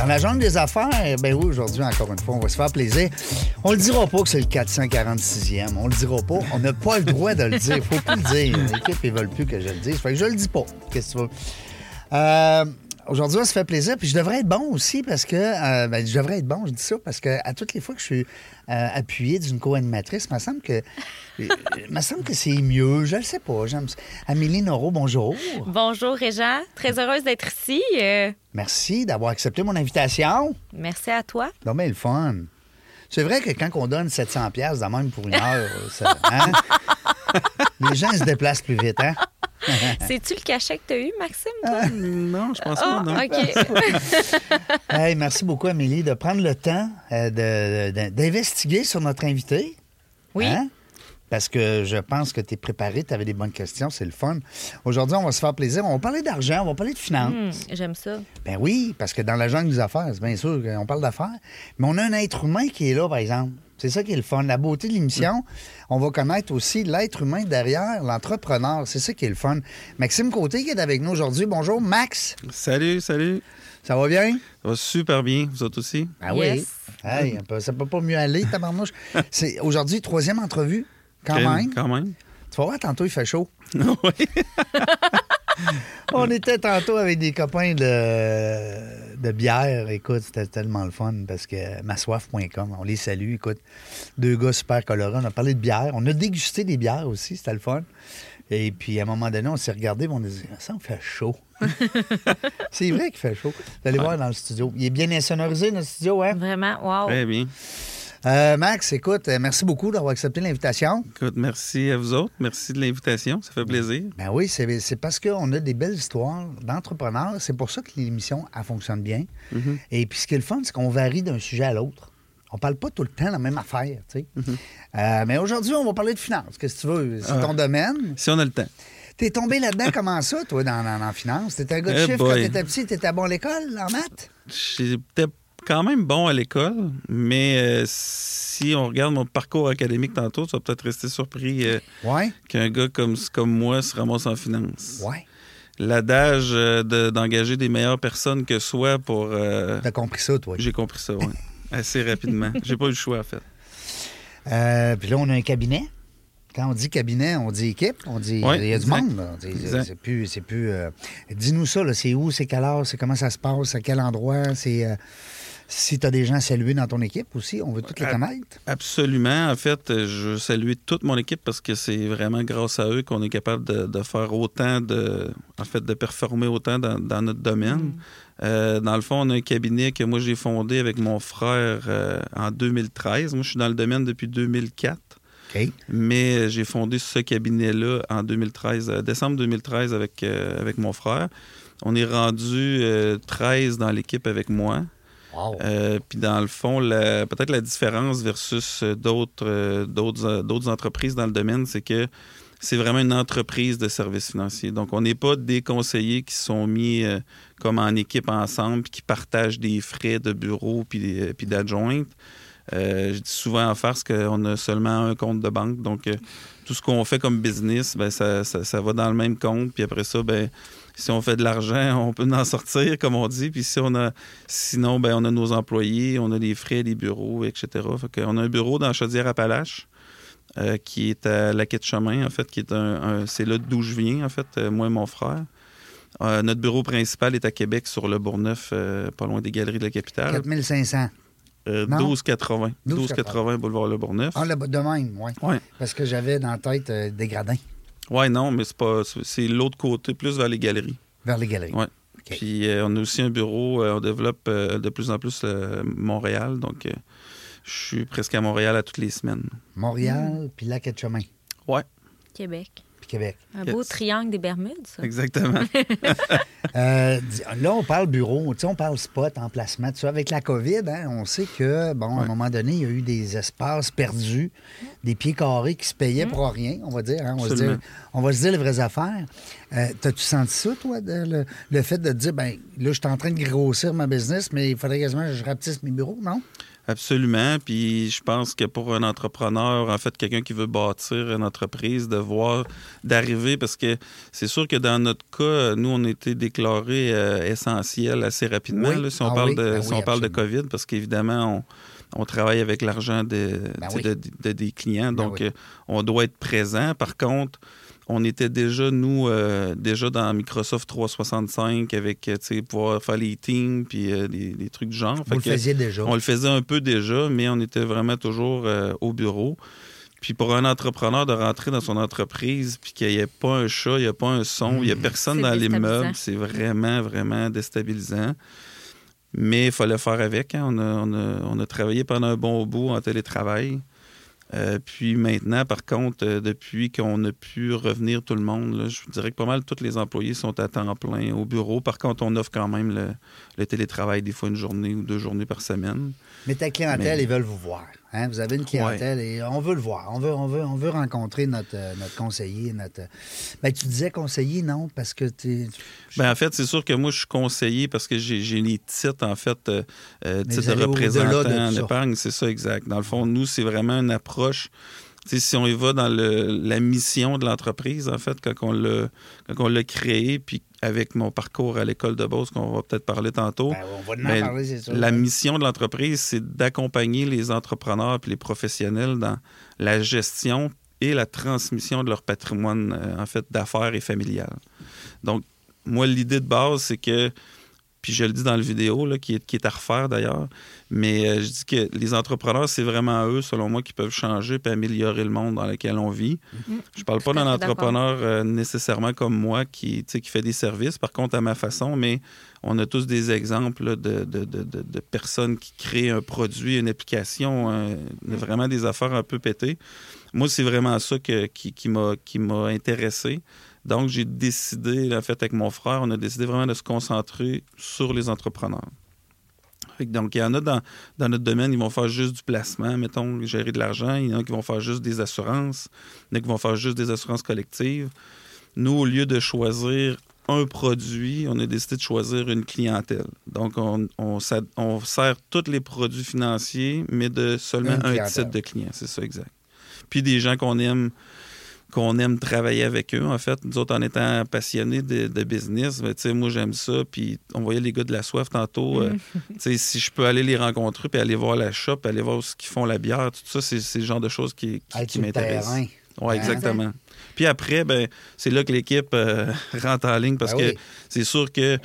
Dans la des affaires, ben oui, aujourd'hui, encore une fois, on va se faire plaisir. On le dira pas que c'est le 446e. On le dira pas. On n'a pas le droit de le dire. Faut plus le dire. L'équipe, ils veulent plus que je le dise. Fait que je le dis pas. Qu'est-ce que tu veux? Euh, Aujourd'hui, se fait plaisir. Puis je devrais être bon aussi parce que. euh, ben, je devrais être bon, je dis ça, parce que à toutes les fois que je suis euh, appuyé d'une co-animatrice, il me semble que. il me semble que c'est mieux. Je le sais pas. J'aime ça. Amélie Noro, bonjour. Bonjour Réjean, très heureuse d'être ici. Euh, Merci d'avoir accepté mon invitation. merci à toi. Non, mais le fun. C'est vrai que quand on donne 700 pièces de même pour une heure, ça- hein? les gens se déplacent plus vite, hein? C'est-tu le cachet que tu as eu, Maxime? toi? Non, je pense Ah, pas, non. OK. Hey, merci beaucoup, Amélie, de prendre le temps euh, de- de- d'investiguer sur notre invité. Oui. Hein? Parce que je pense que tu es préparé, tu avais des bonnes questions, c'est le fun. Aujourd'hui, on va se faire plaisir. On va parler d'argent, on va parler de finances. Hmm, J'aime ça. Ben oui, parce que dans la jungle des affaires, c'est bien sûr qu'on parle d'affaires, mais on a un être humain qui est là, par exemple. C'est ça qui est le fun. La beauté de l'émission, on va connaître aussi l'être humain derrière, l'entrepreneur. C'est ça qui est le fun. Maxime Côté qui est avec nous aujourd'hui. Bonjour, Max. Salut, salut. Ça va bien? Ça va super bien, vous autres aussi? Ah Yes. Hey, un peu- ça peut pas mieux aller, tabarnouche. C'est aujourd'hui, troisième entrevue, quand même. Quand même. Tu vas voir, tantôt, il fait chaud. oui. On était tantôt avec des copains de, de bière. Écoute, c'était tellement le fun parce que massoif.com, on les salue. Écoute, deux gars super colorés. On a parlé de bière. On a dégusté des bières aussi. C'était le fun. Et puis, à un moment donné, on s'est regardé et on a dit Ça, on fait chaud. C'est vrai qu'il fait chaud. Vous allez voir dans le studio. Il est bien insonorisé, notre studio, hein? Vraiment, wow. Très bien. Euh, Max, écoute, euh, merci beaucoup d'avoir accepté l'invitation. Écoute, merci à vous autres. Merci de l'invitation. Ça fait plaisir. Ben oui, c'est parce qu'on a des belles histoires d'entrepreneurs. C'est pour ça que l'émission, elle fonctionne bien. Mhm. Et puis, ce qui est le fun, c'est qu'on varie d'un sujet à l'autre. On parle pas tout le temps la même affaire, tu sais. Euh, mais aujourd'hui, on va parler de finances. Qu'est-ce que tu veux? C'est Ah. ton domaine. Si on a le temps. T'es tombé là-dedans comment ça, toi, dans, dans, dans finance? T'étais un gars de Eh chiffres quand t'étais petit, t'étais bon à l'école, en maths? J'étais quand même bon à l'école, mais euh, si on regarde mon parcours académique tantôt, tu vas peut-être rester surpris euh, Ouais. qu'un gars comme, comme moi se ramasse en finance. Ouais. L'adage euh, de- d'engager des meilleures personnes que soi pour... T'as compris ça, toi? J'ai compris ça, oui. Assez rapidement. J'ai pas eu le choix, en fait. Puis là, on a un cabinet. Quand on dit cabinet, on dit équipe, on dit Ouais, il y a du monde. là. C'est- plus, c'est plus. Dis-nous ça, là, c'est où, c'est quelle heure, c'est comment ça se passe, à quel endroit, c'est si tu as des gens à saluer dans ton équipe aussi, on veut toutes les connaître. Absolument. En fait, je veux saluer toute mon équipe parce que c'est vraiment grâce à eux qu'on est capable de, de faire autant de. En fait, de performer autant dans, dans notre domaine. Euh, dans le fond, on a un cabinet que moi j'ai fondé avec mon frère euh, en 2013. Moi, je suis dans le domaine depuis 2004. OK. Mais euh, j'ai fondé ce cabinet-là en 2013, euh, décembre 2013 avec, euh, avec mon frère. On est rendu euh, 13 dans l'équipe avec moi. Euh, Puis dans le fond, peut-être la différence versus euh, d'autres euh, d'autres entreprises dans le domaine, c'est que c'est vraiment une entreprise de services financiers. Donc, on n'est pas des conseillers qui sont mis comme en équipe ensemble puis qui partagent des frais de bureau puis, puis. Euh, je dis souvent en farce qu'on a seulement un compte de banque. Donc, euh, tout ce qu'on fait comme business, ben, ça, ça- va dans le même compte. Puis après ça, ben, si on fait de l'argent, on peut en sortir, comme on dit. Puis si on a, sinon, ben, on a nos employés, on a les frais, les bureaux, etc. Qu'on a un bureau dans Chaudière-Appalaches euh, qui est à la quai de chemin, en fait, qui est un, c'est là d'où je viens, en fait, moi et mon frère. Notre bureau principal est à Québec, sur le Bourgneuf, pas loin des Galeries de la Capitale. 4500. Euh, Non? 1280. 12,80. 1280 boulevard Le Bourgneuf. Ah, le de même, oui. Ouais. Parce que j'avais dans la tête euh, des gradins Ouais, non, mais c'est pas. c'est- l'autre côté, plus vers les galeries. vers les galeries. Ouais. OK. Puis euh, on a aussi un bureau, euh, on développe euh, de plus en plus euh, Montréal, donc euh, je suis presque à Montréal à toutes les semaines. Montréal, puis la quai de chemin. Ouais. Québec. Québec. Un beau triangle des Bermudes, ça. Exactement. Euh, là, on parle bureau, tu sais, on parle spot, emplacement. Tu avec la COVID, hein, on sait que, bon, à un moment donné, il y a eu des espaces perdus, des pieds carrés qui se payaient pour rien, on va dire. hein. on, va se dire on va se dire les vraies affaires. Euh, T'as-tu senti ça, toi, de- le, le fait de te dire, ben là, je suis en train de grossir ma business, mais il faudrait quasiment que je rapetisse mes bureaux, non? Absolument. Puis je pense que pour un entrepreneur, en fait, quelqu'un qui veut bâtir une entreprise, de voir, d'arriver, parce que c'est sûr que dans notre cas, nous, on a été déclarés euh, essentiels assez rapidement, Oui. là, si on Ah parle, oui. de, Ben si oui, on parle de. COVID, parce qu'évidemment, on, on travaille avec l'argent de, Ben de- de- des clients, Ben donc euh, on doit être présent. Par contre, on était déjà, nous, euh, déjà dans Microsoft 365 avec, euh, tu sais, pouvoir faire les teams puis euh, des, des trucs du genre. Vous Fait le que- faisiez déjà. on le faisait un peu déjà, mais on était vraiment toujours euh, au bureau. Puis pour un entrepreneur de rentrer dans son entreprise, puis qu'il n'y ait pas un chat, il n'y a pas un son, il n'y a personne C'est dans l'immeuble, c'est vraiment, vraiment déstabilisant. Mais il fallait faire avec. hein. On, a, on a- on a travaillé pendant un bon bout en télétravail. Euh, puis maintenant, par contre, euh, depuis qu'on a pu revenir tout le monde, là, je vous dirais que pas mal tous les employés sont à temps plein au bureau. Par contre, on offre quand même le, le télétravail des fois une journée ou deux journées par semaine. Mais ta clientèle, Mais- ils veulent vous voir. Hein. Vous avez une clientèle et on veut le voir. On veut, on veut, on veut rencontrer notre, euh, notre conseiller. Notre... Ben, tu disais conseiller, non? Parce que tu Ben, en fait, c'est sûr que moi, je suis conseiller parce que j'ai les titres, en fait, euh, euh, titres de représentant de en épargne. C'est ça, exact. Dans le fond, nous, c'est vraiment une approche. Si on y va dans le- la mission de l'entreprise, en fait, quand on l'a quand on l'a créé, puis avec mon parcours à l'école de Beauce, qu'on va peut-être parler tantôt, Ben, on va en Ben, parler, c'est sûr. la mission de l'entreprise, c'est d'accompagner les entrepreneurs et les professionnels dans la gestion et la transmission de leur patrimoine, euh, en fait, d'affaires et familial. Donc, moi, l'idée de base, c'est que, puis je le dis dans le vidéo, là, qui, est, qui est à refaire d'ailleurs, mais euh, je dis que les entrepreneurs, c'est vraiment eux, selon moi, qui peuvent changer et améliorer le monde dans lequel on vit. Je parle pas d'un entrepreneur euh, nécessairement comme moi qui, qui fait des services, par contre, à ma façon, mais on a tous des exemples là, de, de- de- personnes qui créent un produit, une application, euh, vraiment des affaires un peu pétées. Moi, c'est vraiment ça que- qui, qui m'a qui m'a intéressé. Donc, j'ai décidé, en fait, avec mon frère, on a décidé vraiment de se concentrer sur les entrepreneurs. Donc, il y en a dans, dans notre domaine, ils vont faire juste du placement, mettons, gérer de l'argent. Il y en a qui vont faire juste des assurances. Il y en a qui vont faire juste des assurances collectives. Nous, au lieu de choisir un produit, on a décidé de choisir une clientèle. Donc, on, on, sert tous les produits financiers, mais de seulement un type de client. C'est ça, exact. Puis des gens qu'on aime qu'on aime travailler avec eux, en fait. Nous autres, en étant passionnés de, de business, ben, tu sais, moi, j'aime ça. Puis on voyait les gars de la soif tantôt. euh, tu sais, si je peux aller les rencontrer, puis aller voir la shop, aller voir ce qu'ils font la bière, tout ça, c'est c'est le genre de choses qui, m'intéressent. Oui, exactement. Puis après, ben, c'est là que l'équipe euh, rentre en ligne parce Ben oui. que c'est sûr que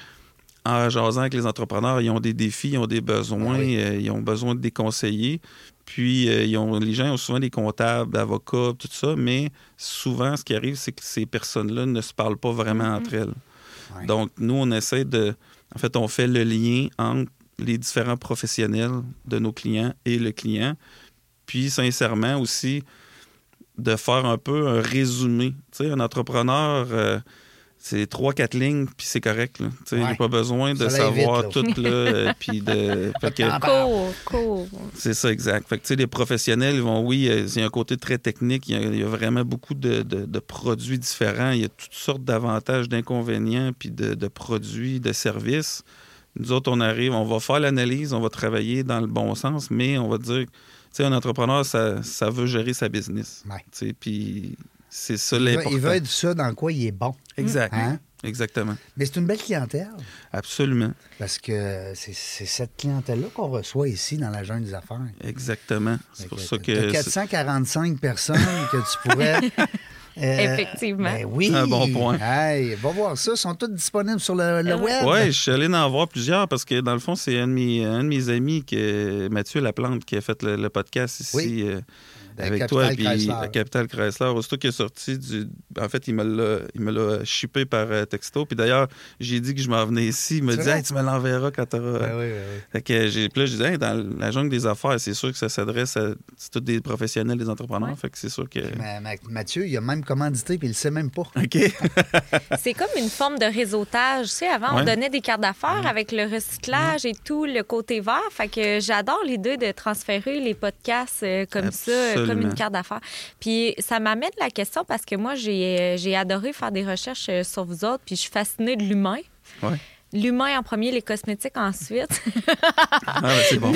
en jasant avec les entrepreneurs, ils ont des défis, ils ont des besoins, Ben oui. euh, ils ont besoin de des conseillers. Puis euh, ils ont, les gens ont souvent des comptables, avocats, tout ça, mais souvent, ce qui arrive, c'est que ces personnes-là ne se parlent pas vraiment entre elles. Ouais. Donc, nous, on essaie de. En fait, on fait le lien entre les différents professionnels de nos clients et le client. Puis, sincèrement, aussi, de faire un peu un résumé. Tu sais, un entrepreneur, euh, c'est trois, quatre lignes, puis c'est correct. là. Tu sais, Il n'y Ouais. a pas besoin de Ça savoir vite, là. tout, là, euh, puis de... fait que- temps. Cool, cool. c'est ça, exact. Fait que, tu sais, les professionnels, ils vont, oui, euh, il y a un côté très technique. Il y a, il y a vraiment beaucoup de, de- de produits différents. Il y a toutes sortes d'avantages, d'inconvénients, puis de, de produits, de services. Nous autres, on arrive, on va faire l'analyse, on va travailler dans le bon sens, mais on va dire, tu sais, un entrepreneur, ça, ça veut gérer sa business. Puis c'est ça Il veut, l'important. il veut être ça dans quoi il est bon. Exact. Hein? Exactement. Mais c'est une belle clientèle Absolument. parce que c'est cette clientèle-là qu'on reçoit ici dans la jungle des affaires. Exactement. C'est pour que ça que. c'est- 445 personnes que tu pourrais. euh, Effectivement. ben oui. Un bon point. Hey, va voir ça. Ils sont tous disponibles sur le, le Euh, web. Oui, je suis allé en voir plusieurs parce que dans le fond, c'est un, de mes- un de mes amis, que, Mathieu Laplante, qui a fait le, le podcast ici Oui. euh, avec toi, puis Chrysler. à Capital Chrysler. Aussitôt qu'il est sorti du. En fait, il me l'a, il me l'a shippé par euh, texto. Puis d'ailleurs, j'ai dit que je m'en venais ici. Il me dit, hey, tu me l'enverras quand tu auras. Ben oui, ben oui. Fait que j'ai, puis là, je disais, Hey, dans la jungle des affaires, c'est sûr que ça s'adresse à tous des professionnels, des entrepreneurs. Ouais. Fait que c'est sûr que. Ma- ma- Mathieu, il a même commandité, puis il le sait même pas. OK. C'est comme une forme de réseautage. Tu sais, avant, on donnait des cartes d'affaires avec le recyclage et tout, le côté vert. Fait que j'adore l'idée de transférer les podcasts euh, comme ça, comme une carte d'affaires. Puis ça m'amène la question parce que moi, j'ai euh, adoré faire des recherches euh, sur vous autres, puis je suis fascinée de l'humain. Ouais. L'humain en premier, les cosmétiques ensuite. Ah, ben, c'est bon.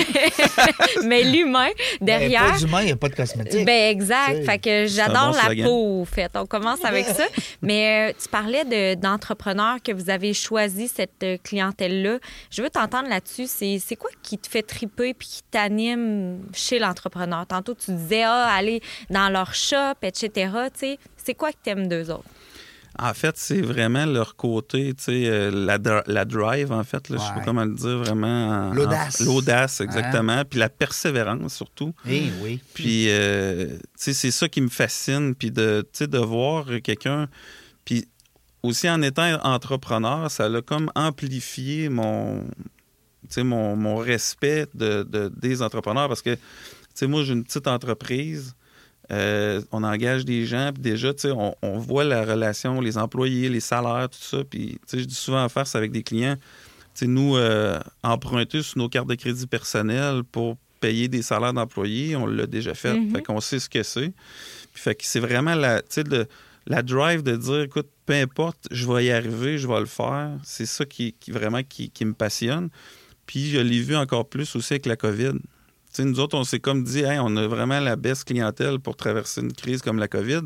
Mais l'humain, Ben, derrière. pas d'humain, il n'y a pas de cosmétique. Ben exact. T'sais, Fait que j'adore bon la slogan. peau, au fait. On commence avec ça. Mais euh, tu parlais de- d'entrepreneurs que vous avez choisi cette euh, clientèle-là. Je veux t'entendre là-dessus. C'est c'est quoi qui te fait triper puis qui t'anime chez l'entrepreneur? Tantôt, tu disais, ah, aller dans leur shop, etc. Tu sais, c'est quoi que t'aimes d'eux autres? En fait, c'est vraiment leur côté, tu sais, euh, la, la drive, en fait, là, je sais pas comment le dire, vraiment. en- L'audace. L'audace, exactement. Puis la persévérance, surtout. Eh oui. Puis, euh, tu sais, c'est ça qui me fascine. Puis, de, tu sais, de voir quelqu'un. Puis, aussi en étant entrepreneur, ça l'a comme amplifié mon, tu sais, mon, mon respect de, de- des entrepreneurs parce que, tu sais, moi, j'ai une petite entreprise. Euh, on engage des gens, puis déjà, tu sais, on, on voit la relation, les employés, les salaires, tout ça. Puis, tu sais, je dis souvent en face avec des clients, tu sais, nous, euh, emprunter sur nos cartes de crédit personnelles pour payer des salaires d'employés, on l'a déjà fait. Mhm. Fait qu'on sait ce que c'est. Puis, fait que c'est vraiment la, tu sais, la drive de dire, écoute, peu importe, je vais y arriver, je vais le faire. C'est ça qui, qui vraiment qui, qui me passionne. Puis, je l'ai vu encore plus aussi avec la COVID. Nous autres, on s'est comme dit, Hey, on a vraiment la baisse clientèle pour traverser une crise comme la COVID.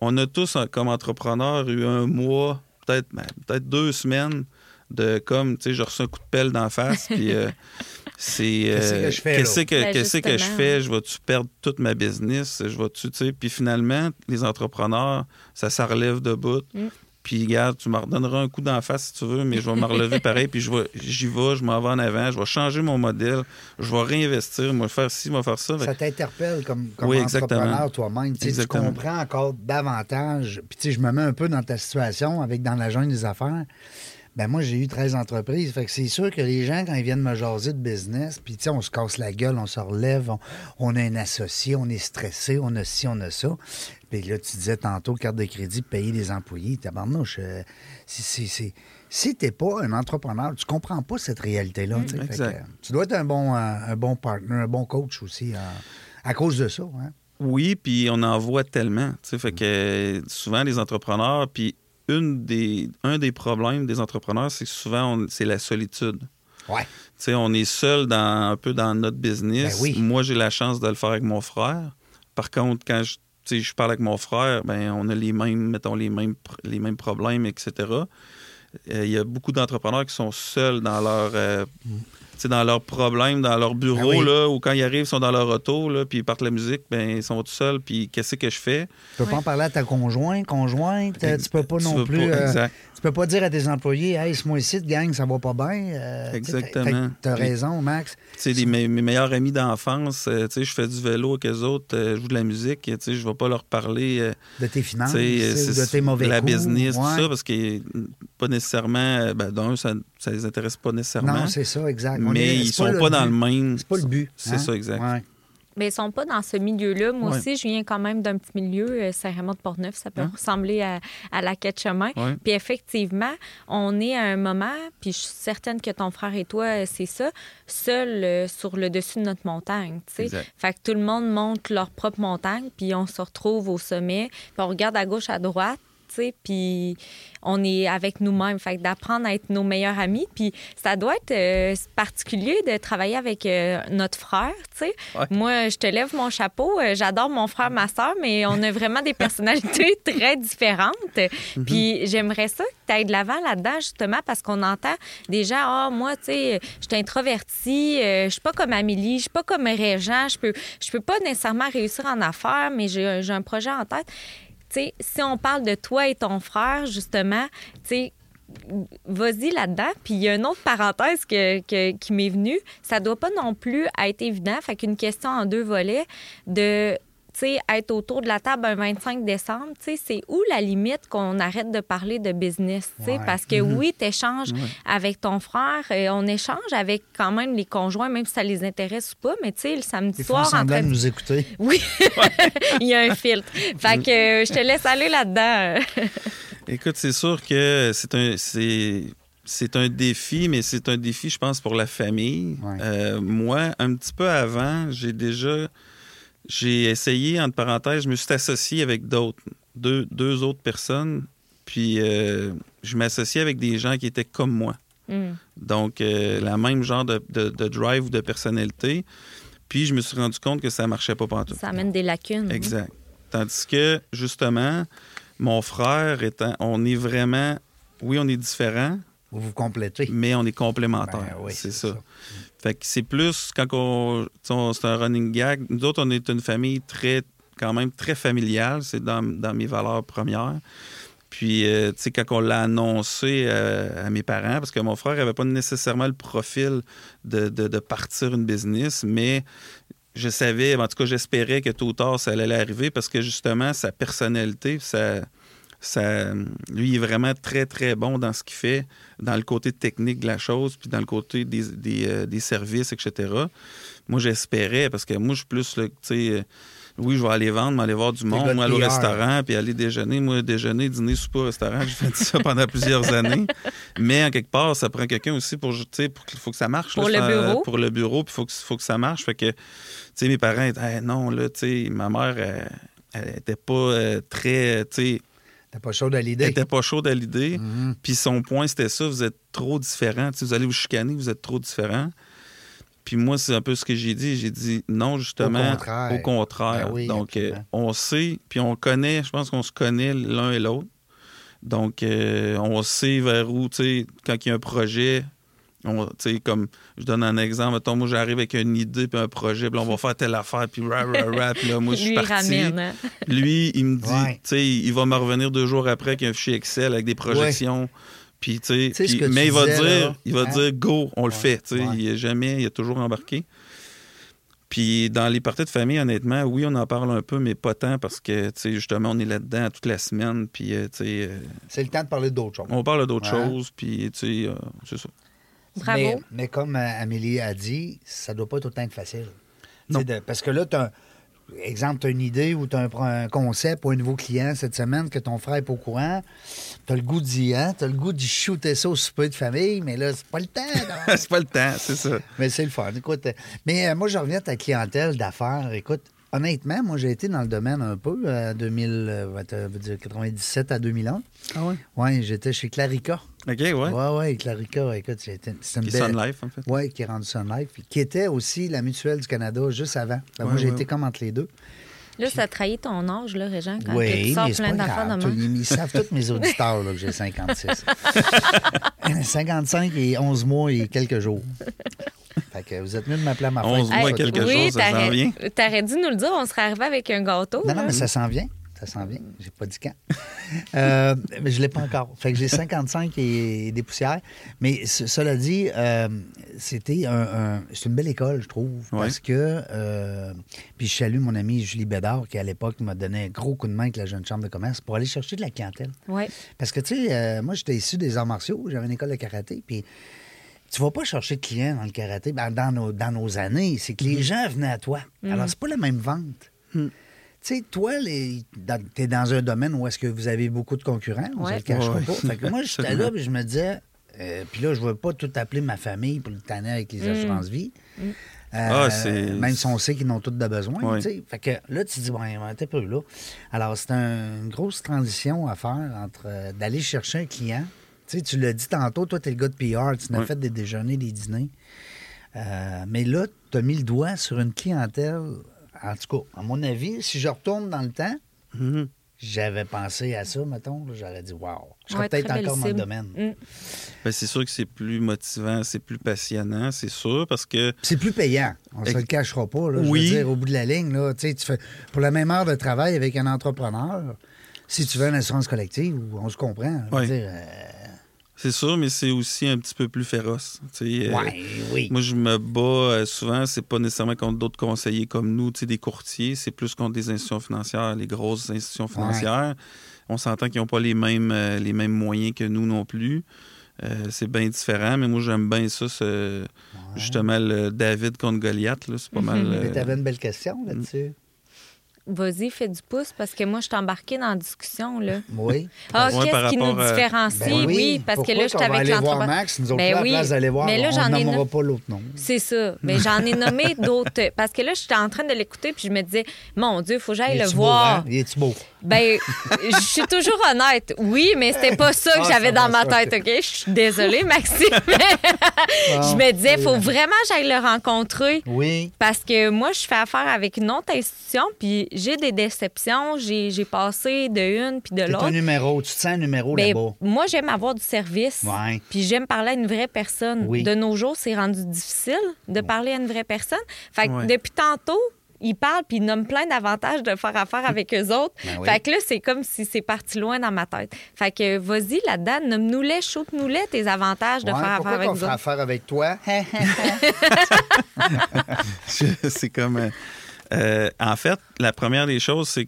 On a tous, en- comme entrepreneurs, eu un mois, peut-être ben, peut-être deux semaines de comme, tu sais, je reçois un coup de pelle d'en face, puis euh, c'est... Qu'est-ce euh, que je fais, Qu'est-ce que, Ben, qu'est-ce que je fais? Je vais-tu perdre toute ma business? Je vais-tu, tu sais... Puis finalement, les entrepreneurs, ça s'en relève de bout. Mm. Puis, regarde, tu me redonneras un coup d'en face si tu veux, mais je vais me relever pareil, puis je vais, j'y vais, je m'en vais en avant, je vais changer mon modèle, je vais réinvestir, moi, faire ci, moi, faire ça. Ça t'interpelle comme, comme Oui, entrepreneur toi-même. Tu sais, Tu Exactement. comprends encore davantage. Puis tu sais, je me mets un peu dans ta situation avec dans la jungle des affaires. Ben moi, j'ai eu 13 entreprises. Fait que c'est sûr que les gens, quand ils viennent me jaser de business, puis tu sais, on se casse la gueule, on se relève, on, on a un associé, on est stressé, on a ci, on a ça. Puis là, tu disais tantôt, carte de crédit, payer les employés. Tabarnouche, euh, c'est- c'est- si t'es pas un entrepreneur, tu comprends pas cette réalité-là. Fait que, euh, tu dois être un bon, euh, un bon partner, un bon coach aussi, euh, à cause de ça. Hein? Oui, puis on en voit tellement. Fait que souvent, les entrepreneurs, puis une des, un des problèmes des entrepreneurs, c'est que souvent, c'est la solitude. Ouais. Tu sais, on est seul dans, un peu dans notre business. Ben oui. Moi, j'ai la chance de le faire avec mon frère. Par contre, quand je, parle avec mon frère, ben, on a les mêmes, mettons, les mêmes, pr- les mêmes problèmes, etc. Euh, Il y a beaucoup d'entrepreneurs qui sont seuls dans leur, euh, sais, dans leurs problèmes, dans leur bureau, Ben oui. là, ou quand ils arrivent, ils sont dans leur auto, là, puis ils partent la musique, ben, ils sont tout seuls, puis qu'est-ce que je fais? Tu peux pas en parler à ta conjointe, conjointe. Ex- Tu peux pas non plus. pas- euh, exact. Tu peux pas dire à tes employés, hey, ce mois-ci, gang, ça va pas bien. euh, tu Exactement. T'as Puis- raison, Max. Tu sais, mes, mes meilleurs amis d'enfance, euh, tu sais, je fais du vélo avec eux autres, euh, je joue de la musique, tu sais, je vais pas leur parler De tes finances, tu tu c'est- de tes mauvais la coups. business, Ouais. tout ça, parce que mm, pas nécessairement, ben, d'un, ça, ça les intéresse pas nécessairement. Non, c'est ça, exact. Mais est- ils c'est sont pas, dans le même. C'est pas le but. C'est hein? ça, exact. Ouais. Mais ils sont pas dans ce milieu-là. Moi Ouais. aussi, je viens quand même d'un petit milieu, euh, Saint-Raymond de Portneuf. Ça peut Hein? ressembler à, à la quête chemin. Ouais. Puis effectivement, on est à un moment, puis je suis certaine que ton frère et toi, euh, c'est ça, seul euh, sur le dessus de notre montagne. tu sais. Exact. Fait que tout le monde monte leur propre montagne, puis on se retrouve au sommet, puis on regarde à gauche, à droite. Sais, Puis on est avec nous-mêmes. Fait d'apprendre à être nos meilleurs amis. Puis ça doit être euh, particulier de travailler avec euh, notre frère. tu sais. Ouais. Moi, je te lève mon chapeau. Euh, J'adore mon frère, ma soeur, mais on a vraiment des personnalités très différentes. Puis j'aimerais ça que tu ailles de l'avant là-dedans, justement, parce qu'on entend des gens, ah, moi, tu sais, je suis introvertie, euh, je suis pas comme Amélie, je suis pas comme Régent, je peux, je peux pas nécessairement réussir en affaires, mais j'ai un projet en tête. Sais, si on parle de toi et ton frère, justement, tu sais, vas-y là-dedans. Puis il y a une autre parenthèse qui m'est venue. Ça doit pas non plus être évident. Fait qu'une question en deux volets de être autour de la table un 25 décembre, c'est où la limite qu'on arrête de parler de business, Ouais. parce que oui, tu échanges avec ton frère, et on échange avec quand même les conjoints, même si ça les intéresse ou pas, mais le samedi Ils font soir, en semblant train de de... nous écouter. Oui, il y a un filtre. Fait que euh, je te laisse aller là-dedans. Écoute, c'est sûr que c'est un, c'est, c'est un défi, mais c'est un défi, je pense, pour la famille. Ouais. Euh, moi, un petit peu avant, j'ai déjà. J'ai essayé, entre parenthèses, je me suis associé avec d'autres, deux, deux autres personnes. Puis euh, je m'associais avec des gens qui étaient comme moi. Mm. Donc, euh, la même genre de, de- de drive ou de personnalité. Puis je me suis rendu compte que ça marchait pas partout. Ça amène des lacunes. Exact. Tandis que, justement, mon frère étant. On est vraiment. Oui, on est différents, Vous vous complétez. mais on est complémentaires. Ben oui, c'est ça. ça. Fait que c'est plus quand on. on- C'est un running gag. Nous autres, on est une famille très. quand même très familiale. C'est dans, dans mes valeurs premières. Puis, euh, tu sais, quand on l'a annoncé euh, à mes parents, parce que mon frère n'avait pas nécessairement le profil de, de- de partir une business, mais je savais, en tout cas, j'espérais que tôt ou tard, ça allait arriver parce que justement, sa personnalité, ça, ça, lui, il est vraiment très, très bon dans ce qu'il fait, dans le côté technique de la chose, puis dans le côté des, des, euh, des services, etc. Moi, j'espérais, parce que moi, je suis plus, tu sais, euh, oui, je vais aller vendre, mais aller voir du monde, de moi, aller au restaurant, puis aller déjeuner. Moi, déjeuner, dîner, souper au restaurant, j'ai fait ça pendant plusieurs années. Mais en quelque part, ça prend quelqu'un aussi pour, tu sais, pour qu'il faut que ça marche. Pour là, le ça- bureau. Pour le bureau, puis il faut que, faut que ça marche. Fait que, tu sais, mes parents étaient, Hey, non, là, tu sais, ma mère, elle, elle était pas euh, très, tu sais, T'as pas chaud à elle l'idée. était pas chaude à l'idée. Puis son point, c'était ça, vous êtes trop différents. Vous allez vous chicaner, vous êtes trop différents. Puis moi, c'est un peu ce que j'ai dit. J'ai dit non, justement. Au contraire. Au contraire. Ben oui, Donc, euh, on sait, puis on connaît, je pense qu'on se connaît l'un et l'autre. Donc, euh, on sait vers où, tu sais, quand il y a un projet, on- comme, je donne un exemple, mettons, moi, j'arrive avec une idée, puis un projet, puis là, on va faire telle affaire, puis rah, rah, rah, puis là, moi, je suis parti. ramène. hein. Lui, il me dit, Ouais. tu sais, il va me revenir deux jours après avec un fichier Excel avec des projections. Puis, tu sais, mais il va disais, dire, là, il va hein? dire go, on le fait. Tu sais, ouais. il est jamais, il est toujours embarqué. Puis dans les parties de famille, honnêtement, oui, on en parle un peu, mais pas tant parce que, tu sais, justement, on est là-dedans toute la semaine. Puis, euh, tu sais, euh, C'est le temps de parler d'autres choses. on parle d'autres Ouais. choses. Puis, tu sais, euh, c'est ça. Bravo. Mais, mais comme Amélie a dit, ça doit pas tout le temps être facile. Non. de- parce que là, tu as exemple, tu as une idée ou tu as un, un concept ou un nouveau client cette semaine que ton frère n'est pas au courant. Tu as le goût d'y hein, tu as le goût d'y shooter ça au souper de famille, mais là, c'est pas le temps. c'est pas le temps, c'est ça. mais c'est le fun. Écoute, mais euh, moi, je reviens à ta clientèle d'affaires. Écoute, honnêtement, moi, j'ai été dans le domaine un peu, euh, 2000, euh, veut dire 97 à 2001. Ah ouais? Oui, j'étais chez Clarica. OK, ouais. Oui, oui, Clarica, écoute, c'était c'est une Qui est belle... Sun Life, en fait. Oui, qui est rendu Sun Life, puis qui était aussi la mutuelle du Canada juste avant. Ben, moi, j'ai ouais. été comme entre les deux. Là, ça trahit ton âge, là, Régent, quand oui, tu sors mais plein d'affaires de. Ils, ils savent tous mes auditeurs là, que j'ai 56. 55 et 11 mois et quelques jours. Que vous êtes mieux de m'appeler à ma fête. 11 pour mois ça, et quelques tout. jours, oui, ça s'en t'aurais- vient. T'aurais dû nous le dire, on serait arrivé avec un gâteau. Non, non, mais ça s'en vient. Ça s'en vient. J'ai pas dit quand. Euh, mais je ne l'ai pas encore. Fait que j'ai 55 et des poussières. Mais ce- cela dit, euh, c'était un, un- c'est une belle école, je trouve. Ouais. Parce que. euh, puis je salue mon amie Julie Bédard, qui à l'époque m'a donné un gros coup de main avec la jeune chambre de commerce pour aller chercher de la clientèle. Oui. Parce que, tu sais, euh, moi, j'étais issu des arts martiaux. J'avais une école de karaté. Puis. Tu vas pas chercher de clients dans le karaté ben, dans, nos, dans nos années. C'est que les gens venaient à toi. Alors, c'est pas la même vente. Tu sais, toi, les... tu es dans un domaine où est-ce que vous avez beaucoup de concurrents, on Ouais. se le cachera Ouais. pas. Fait que moi, j'étais là puis je me disais, euh, puis là, je ne veux pas tout appeler ma famille pour le tanner avec les assurances-vie. Euh, Ah, c'est- même si on sait qu'ils n'ont tous de besoin. Fait que là, tu te dis, bon, t'es peu là. Alors, c'est un- une grosse transition à faire entre euh, d'aller chercher un client. Tu sais, tu l'as dit tantôt, toi, tu es le gars de PR, tu n'as fait des déjeuners, des dîners. Euh, mais là, tu as mis le doigt sur une clientèle. En tout cas, à mon avis, si je retourne dans le temps, Mhm. j'avais pensé à ça, mettons, j'aurais dit, wow, je serais Ouais, peut-être encore dans le domaine. Mm. Ben, c'est sûr que c'est plus motivant, c'est plus passionnant, c'est sûr, parce que C'est plus payant. On se Ex- le cachera pas. Là, Je veux dire, au bout de la ligne, là, tu sais, tu fais, pour la même heure de travail avec un entrepreneur, si tu veux une assurance collective, on se comprend. je veux Oui. dire, euh, C'est sûr, mais c'est aussi un petit peu plus féroce. euh, Ouais, oui. Moi, je me bats euh, souvent, c'est pas nécessairement contre d'autres conseillers comme nous, des courtiers, c'est plus contre des institutions financières, les grosses institutions financières. On s'entend qu'ils n'ont pas les mêmes, euh, les mêmes moyens que nous non plus. Euh, c'est bien différent, mais moi, j'aime bien ça, ce- justement, le David contre Goliath. C'est pas mal. Mais t'avais une belle question là-dessus. Vas-y, fais du pouce parce que moi, je suis embarquée dans la discussion. Là. Oui. Ah, par qu'est-ce qui nous à- différencie? Ben oui, parce Pourquoi que là, je suis avec l'entrepreneur. Max, nous autres, Ben là, à oui. la place d'aller voir, Mais là, on j'en ai nommera no- pas l'autre nom. C'est ça. Mais j'en ai nommé d'autres. Parce que là, j'étais en train de l'écouter, puis je me disais, mon Dieu, il faut que j'aille Il le voir. hein? Il est-tu beau? Ben, je suis toujours honnête. Oui, mais c'était pas ça que Ah, j'avais dans ma tête, OK? Je suis désolée, Maxime. je me disais, il faut vraiment que j'aille le rencontrer. Oui. Parce que moi, je fais affaire avec une autre institution, puis j'ai des déceptions. J'ai j'ai passé de une puis de l'autre. un numéro. Tu te sens un numéro Ben, là-bas. moi, j'aime avoir du service. Ouais. Puis j'aime parler à une vraie personne. Oui. De nos jours, c'est rendu difficile de parler à une vraie personne. Fait que Ouais. depuis tantôt, ils parlent puis ils nomment plein d'avantages de faire affaire avec eux autres. Ben oui. Fait que là, c'est comme si c'est parti loin dans ma tête. Fait que vas-y là-dedans, nomme-nous-les, shoot-nous-les tes avantages de Ouais, faire affaire avec nous fera autres. affaire avec toi? c'est comme. euh, euh, en fait, la première des choses, c'est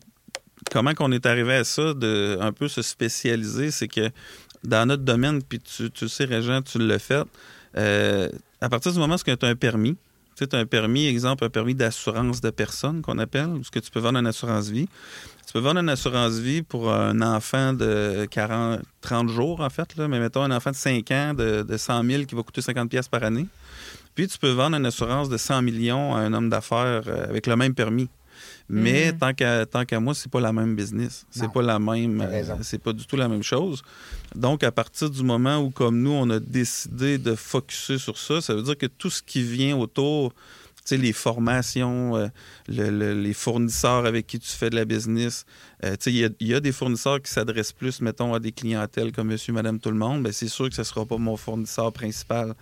comment qu'on est arrivé à ça, de un peu se spécialiser, c'est que dans notre domaine, puis tu, tu le sais, Régent, tu l'as fait, euh, à partir du moment où tu as un permis, un permis, exemple, un permis d'assurance de personne qu'on appelle, où ce que tu peux vendre une assurance vie. Tu peux vendre une assurance vie pour un enfant de 40, 30 jours, en fait, là, mais mettons un enfant de 5 ans de, de 100 000 qui va coûter 50 pièces par année. Puis tu peux vendre une assurance de 100 millions à un homme d'affaires euh, avec le même permis. Mais tant qu'à tant qu'à moi, c'est pas la même business. C'est pas la même. T'as euh, c'est pas du tout la même chose. Donc, à partir du moment où, comme nous, on a décidé de focuser sur ça, ça veut dire que tout ce qui vient autour, tu sais, les formations, euh, le- le- les fournisseurs avec qui tu fais de la business, euh, tu sais, il y a- il y, a des fournisseurs qui s'adressent plus, mettons, à des clientèles comme monsieur, madame, tout le monde. Ben, c'est sûr que ce ne sera pas mon fournisseur principal,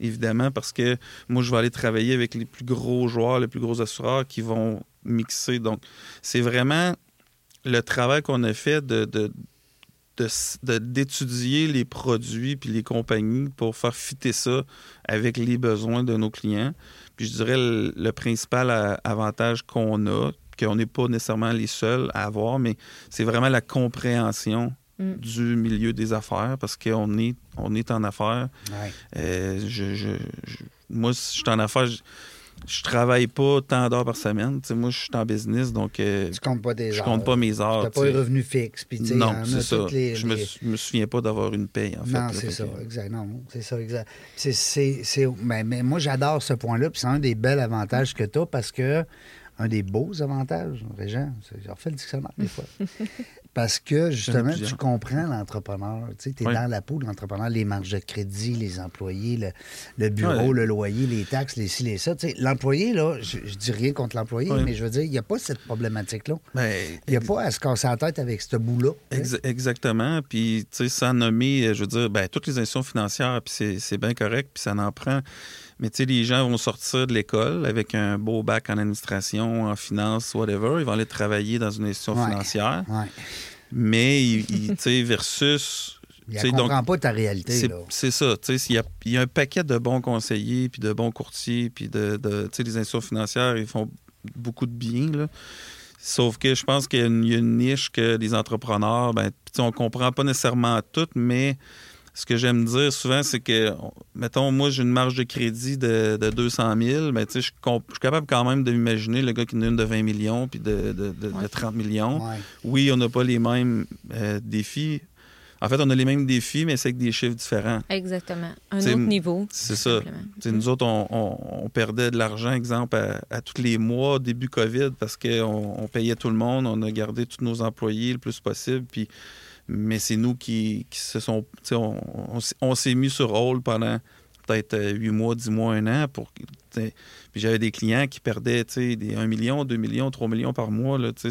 évidemment, parce que moi, je vais aller travailler avec les plus gros joueurs, les plus gros assureurs qui vont mixer. Donc, c'est vraiment le travail qu'on a fait de, de- d'étudier les produits puis les compagnies pour faire fitter ça avec les besoins de nos clients. Puis je dirais le, le principal avantage qu'on a, qu'on n'est pas nécessairement les seuls à avoir, mais c'est vraiment la compréhension Mm. du milieu des affaires parce qu'on est, on est en affaires. Ouais. Euh, je, je- je- moi, si je suis en affaires, je, travaille pas tant d'heures par semaine. Moi, je suis en business, donc euh, Tu comptes pas des je heures. compte pas mes heures. T'as tu pas les revenus fixes. Non, c'est ça. les- Je me, les- me souviens pas d'avoir une paye, en fait. Non, c'est Fait ça, que- exact. Non, c'est ça, exact. C'est, mais, mais moi, j'adore ce point-là, puis c'est un des bels avantages que tu as parce que, un des beaux avantages, Régent, c'est- j'ai refait le dictionnaire des fois. Parce que, justement, tu comprends l'entrepreneur. Tu es Oui. dans la peau de l'entrepreneur, les marges de crédit, les employés, le, le bureau, le loyer, les taxes, les ci, les ça. Tu sais, l'employé, là, je, je dis rien contre l'employé, Oui. mais je veux dire, il n'y a pas cette problématique-là. Ben, Il n'y a pas à se casser la tête avec ce bout-là. sais. Ex- exactement. Puis, tu sais, sans nommer, euh, je veux dire, ben, toutes les institutions financières, puis c'est- c'est bien correct, puis ça en prend. Mais, tu sais, les gens vont sortir de l'école avec un beau bac en administration, en finance, whatever. Ils vont aller travailler dans une institution Ouais. financière. Ouais. Mais, tu sais, versus. Il ne donc, comprend pas ta réalité. C'est ça. tu sais, Il y, a, il y a un paquet de bons conseillers, puis de bons courtiers, puis de, les institutions financières, ils font beaucoup de bien. Là. Sauf que je pense qu'il y a une, niche que les entrepreneurs, ben, tu sais, on comprend pas nécessairement tout, mais ce que j'aime dire souvent, c'est que, on- mettons, moi, j'ai une marge de crédit de, de 200 000, ben, tu sais, je, suis capable quand même d'imaginer le gars qui en a une de 20 millions, puis de, de- de- de 30 millions. Ouais. Oui, on n'a pas les mêmes euh, défis. En fait, on a les mêmes défis, mais c'est avec des chiffres différents. Exactement. Un autre niveau. C'est ça. nous autres, on, on- on perdait de l'argent, exemple, à, à tous les mois début COVID parce qu'on on payait tout le monde, on a gardé tous nos employés le plus possible. Puis, mais c'est nous qui, qui se sont. On, on s- on s'est mis sur rôle pendant peut-être euh, huit mois, dix mois, un an. Pour, puis j'avais des clients qui perdaient des 1 million, 2 millions, 3 millions par mois. Là, je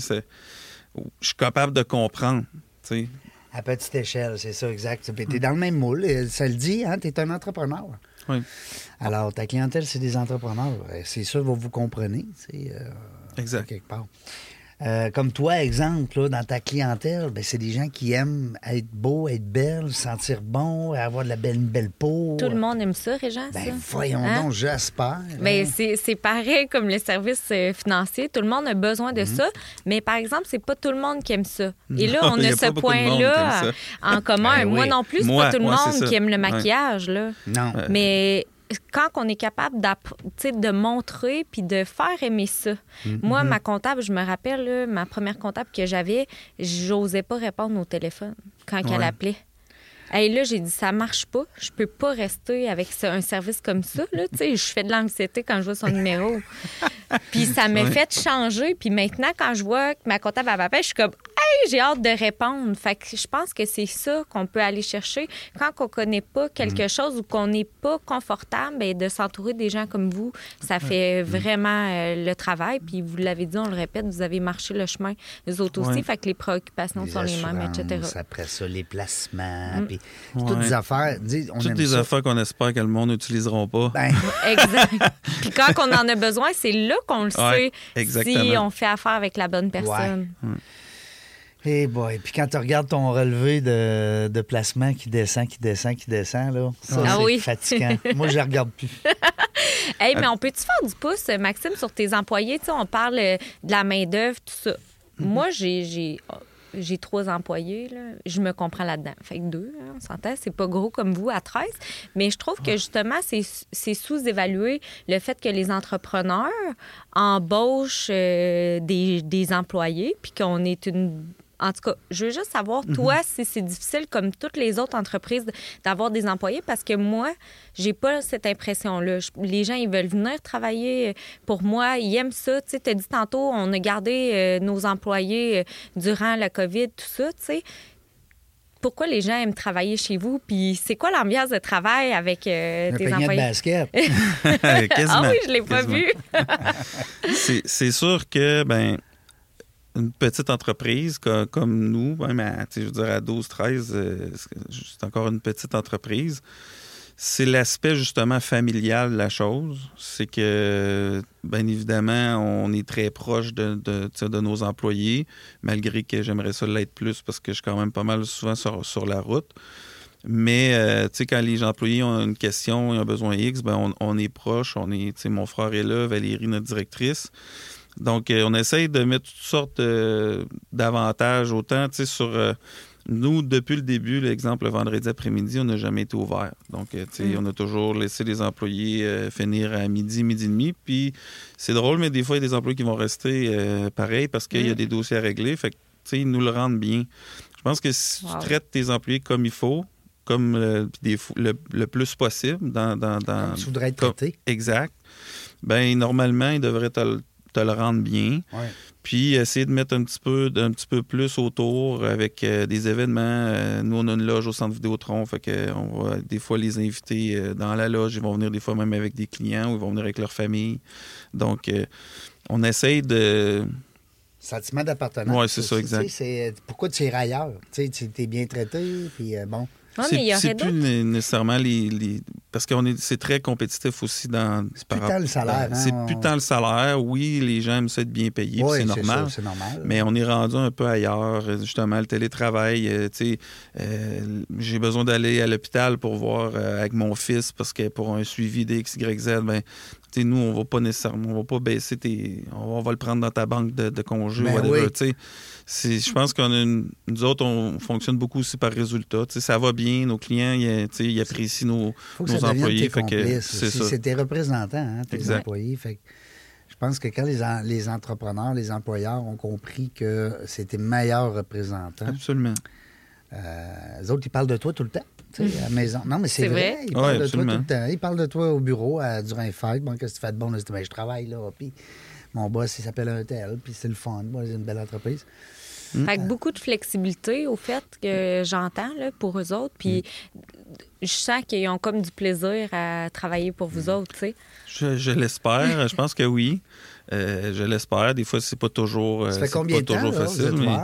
suis capable de comprendre. À petite échelle, c'est ça, exact. Tu es dans le même moule, ça le dit, hein, tu es un entrepreneur. Oui. Alors, ta clientèle, c'est des entrepreneurs. Euh, C'est sûr, vous vous comprenez, euh, Exact. quelque part. Euh, comme toi, exemple, là, dans ta clientèle, ben, c'est des gens qui aiment être beau, être belle, se sentir bon, avoir de la belle, une belle peau. Tout le monde aime ça, Régent, ça. Ben, voyons Hein? donc, j'espère. Mais hein? c'est pareil comme les services euh, financiers. Tout le monde a besoin de ça. Mais par exemple, c'est pas tout le monde qui aime ça. Et là, on a a ce point-là en commun. Ben Moi non plus, c'est pas tout le monde qui aime le maquillage. Là. Non. Mais quand on est capable de montrer puis de faire aimer ça. Moi, ma comptable, je me rappelle, là, ma première comptable que j'avais, j'osais pas répondre au téléphone quand elle appelait. Et là, j'ai dit, ça marche pas. Je peux pas rester avec ce- un service comme ça. Là. Je fais de l'anxiété quand je vois son numéro. puis ça m'a Ouais. fait changer. Puis maintenant, quand je vois que ma comptable m'appelle, je suis comme, hey, j'ai hâte de répondre. Fait que je pense que c'est ça qu'on peut aller chercher quand on connaît pas quelque chose ou qu'on n'est pas confortable, ben, de s'entourer des gens comme vous. Ça fait vraiment euh, le travail. Puis vous l'avez dit, on le répète, vous avez marché le chemin, vous autres aussi. Fait que les préoccupations sont les mêmes, etc. Après ça, les placements, Mm. puis toutes Ouais. des affaires. dis, on Toutes des ça. affaires qu'on espère que le monde n'utiliseront pas. Ben, Exact. Puis quand on en a besoin, c'est là qu'on le Ouais, sait exactement. si on fait affaire avec la bonne personne. hey boy. Puis quand tu regardes ton relevé de, de placement qui descend, qui descend, qui descend, là, ça, Ah c'est oui. fatigant. Moi, je la regarde plus. Hey, mais on peut-tu faire du pouce, Maxime, sur tes employés? Tu sais, on parle euh, de la main-d'œuvre, tout ça. Moi, j'ai. J'ai trois employés, là. je me comprends là-dedans. Fait que deux, hein, on s'entend, c'est pas gros comme vous à 13. Mais je trouve que justement, c'est c'est sous-évalué le fait que les entrepreneurs embauchent euh, des, des employés, puis qu'on est une en tout cas, je veux juste savoir, toi, si c'est difficile, comme toutes les autres entreprises, d'avoir des employés, parce que moi, j'ai pas cette impression-là. Je- Les gens, ils veulent venir travailler pour moi, ils aiment ça. Tu sais, t'as dit tantôt, on a gardé euh, nos employés euh, durant la COVID, tout ça, tu sais. Pourquoi les gens aiment travailler chez vous? Puis c'est quoi l'ambiance de travail avec euh, tes panier de employés? basket. Ah oui, je l'ai pas quasiment. vu. C'est- C'est sûr que, ben, une petite entreprise co- comme nous, même à, je veux dire, à 12, 13, euh, c'est- encore une petite entreprise. C'est l'aspect justement familial de la chose. C'est que, bien évidemment, on est très proche de, de, nos employés, malgré que j'aimerais ça l'être plus parce que je suis quand même pas mal souvent sur, sur la route. Mais, euh, quand les employés ont une question, ils ont besoin X, ben on, on est proche. On est, mon frère est là, Valérie, notre directrice. Donc, euh, on essaye de mettre toutes sortes euh, d'avantages, autant, tu sais, sur... euh, nous, depuis le début, l'exemple, le vendredi après-midi, on n'a jamais été ouvert. Donc, tu sais, Mm. on a toujours laissé les employés euh, finir à midi, midi et demi. Puis, c'est drôle, mais des fois, il y a des employés qui vont rester euh, pareil parce qu'il y a Mm. des dossiers à régler. Fait que, tu sais, ils nous le rendent bien. Je pense que si Wow. tu traites tes employés comme il faut, comme des fo- le, le plus possible, dans, dans, dans- tu voudrais être traité. exact, ben normalement, ils devraient te, le- te le rendre bien. Ouais. Puis essayer de mettre un petit peu, un petit peu plus autour avec euh, des événements. Euh, nous, on a une loge au centre Vidéotron, fait que on va des fois les inviter euh, dans la loge. Ils vont venir des fois même avec des clients ou ils vont venir avec leur famille. Donc, euh, on essaye de... Sentiment d'appartenance. Ouais, c'est ça, exact. pourquoi tu irais ailleurs? Tu es bien traité, puis bon. Ouais, c'est mais il y c'est plus nécessairement les, les- parce qu'on est c'est très compétitif aussi dans C'est par plus tant le salaire, hein, c'est on- plus tant le salaire. Oui les gens aiment ça être bien payés c'est normal ça, C'est normal. mais on est rendu un peu ailleurs justement le télétravail euh, tu sais euh, j'ai besoin d'aller à l'hôpital pour voir euh, avec mon fils parce que pour un suivi des XYZ ben nous on va pas nécessairement on va pas baisser tes on va, le prendre dans ta banque de, de congé Ben whatever, oui. je pense qu'on a une, nous autres on fonctionne beaucoup aussi par résultat ça va bien nos clients ils, ils apprécient nos faut que nos ça employés, c'est tes représentants, hein, tes Exact. employés. Fait que je pense que quand les, en- les entrepreneurs, les employeurs ont compris que tes meilleurs représentants, absolument euh, les autres, ils parlent de toi tout le temps. Tu sais, à la maison. Non, mais c'est C'est vrai. vrai? Ils Ouais, parlent de toi tout le temps. Ils parlent de toi au bureau à, durant les fêtes. Bon, qu'est-ce que tu fais de bon? Là, Ben, je travaille là. Puis mon boss, il s'appelle un tel. Puis c'est le fun. Moi, c'est une belle entreprise. Fait que beaucoup de flexibilité au fait que j'entends là, pour eux autres. Puis je sens qu'ils ont comme du plaisir à travailler pour vous autres, tu sais. Je, je l'espère. je pense que oui. Euh, je l'espère. Des fois, c'est pas toujours, euh, Ça fait c'est combien pas de temps, toujours là, vous facile, êtes mais?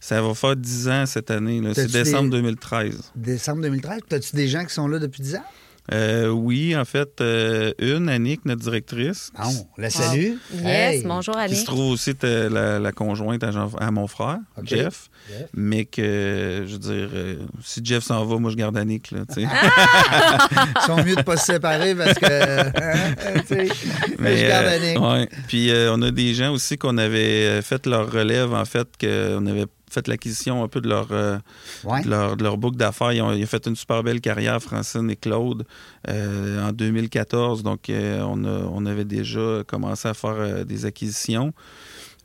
Ça va faire 10 ans cette année. C'est T'as-tu décembre des- 2013. Décembre 2013. As-tu des gens qui sont là depuis 10 ans? Euh, oui, en fait, euh, une, Annick, notre directrice, Bon, la salue. Yes, Hey. bonjour qui Annie. se trouve aussi la, la conjointe à, Jean- à mon frère. Jeff. Jeff. Mais que, je veux dire, euh, si Jeff s'en va, moi, je garde Annick. Là, sais. Ils sont mieux de pas se séparer parce que. hein, mais je garde euh, Annick. ouais. Puis euh, on a des gens aussi qu'on avait fait leur relève, en fait, qu'on avait fait l'acquisition un peu de leur, euh, Ouais. de leur, de leur boucle d'affaires. Ils ont, ils ont fait une super belle carrière, Francine et Claude, euh, en 2014. Donc, euh, on, a- on avait déjà commencé à faire euh, des acquisitions.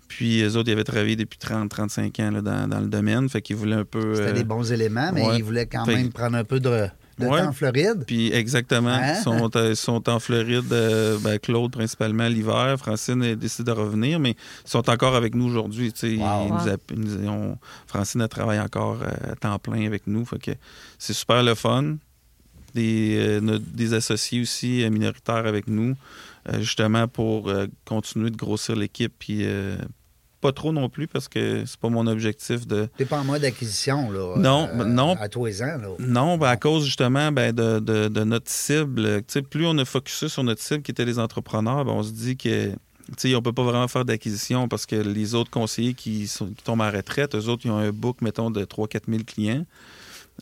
Puis, eux autres, ils avaient travaillé depuis 30-35 ans là, dans, dans le domaine. Fait qu'ils voulaient un peu... C'était des bons éléments, mais ouais. ils voulaient quand Fait- même prendre un peu de, de Ouais. temps en Floride. Puis exactement, Hein? ils sont, euh, ils sont en Floride, euh, ben, Claude principalement l'hiver, Francine a décidé de revenir, mais ils sont encore avec nous aujourd'hui. Wow. Francine elle travaille encore euh, à temps plein avec nous, fait que c'est super le fun. Des, euh, notre- des associés aussi euh, minoritaires avec nous, euh, justement pour euh, continuer de grossir l'équipe, puis euh, pas trop non plus parce que c'est pas mon objectif de T'es pas en mode acquisition, là. euh, Non, ben, non. À tous les ans, là. non, ben, à cause justement ben, de, de- de notre cible. Tu sais, plus on a focusé sur notre cible qui était les entrepreneurs, ben, on se dit que tu sais, on peut pas vraiment faire d'acquisition parce que les autres conseillers qui, sont, qui tombent à retraite, eux autres, ils ont un book, mettons, de 3-4 000 clients.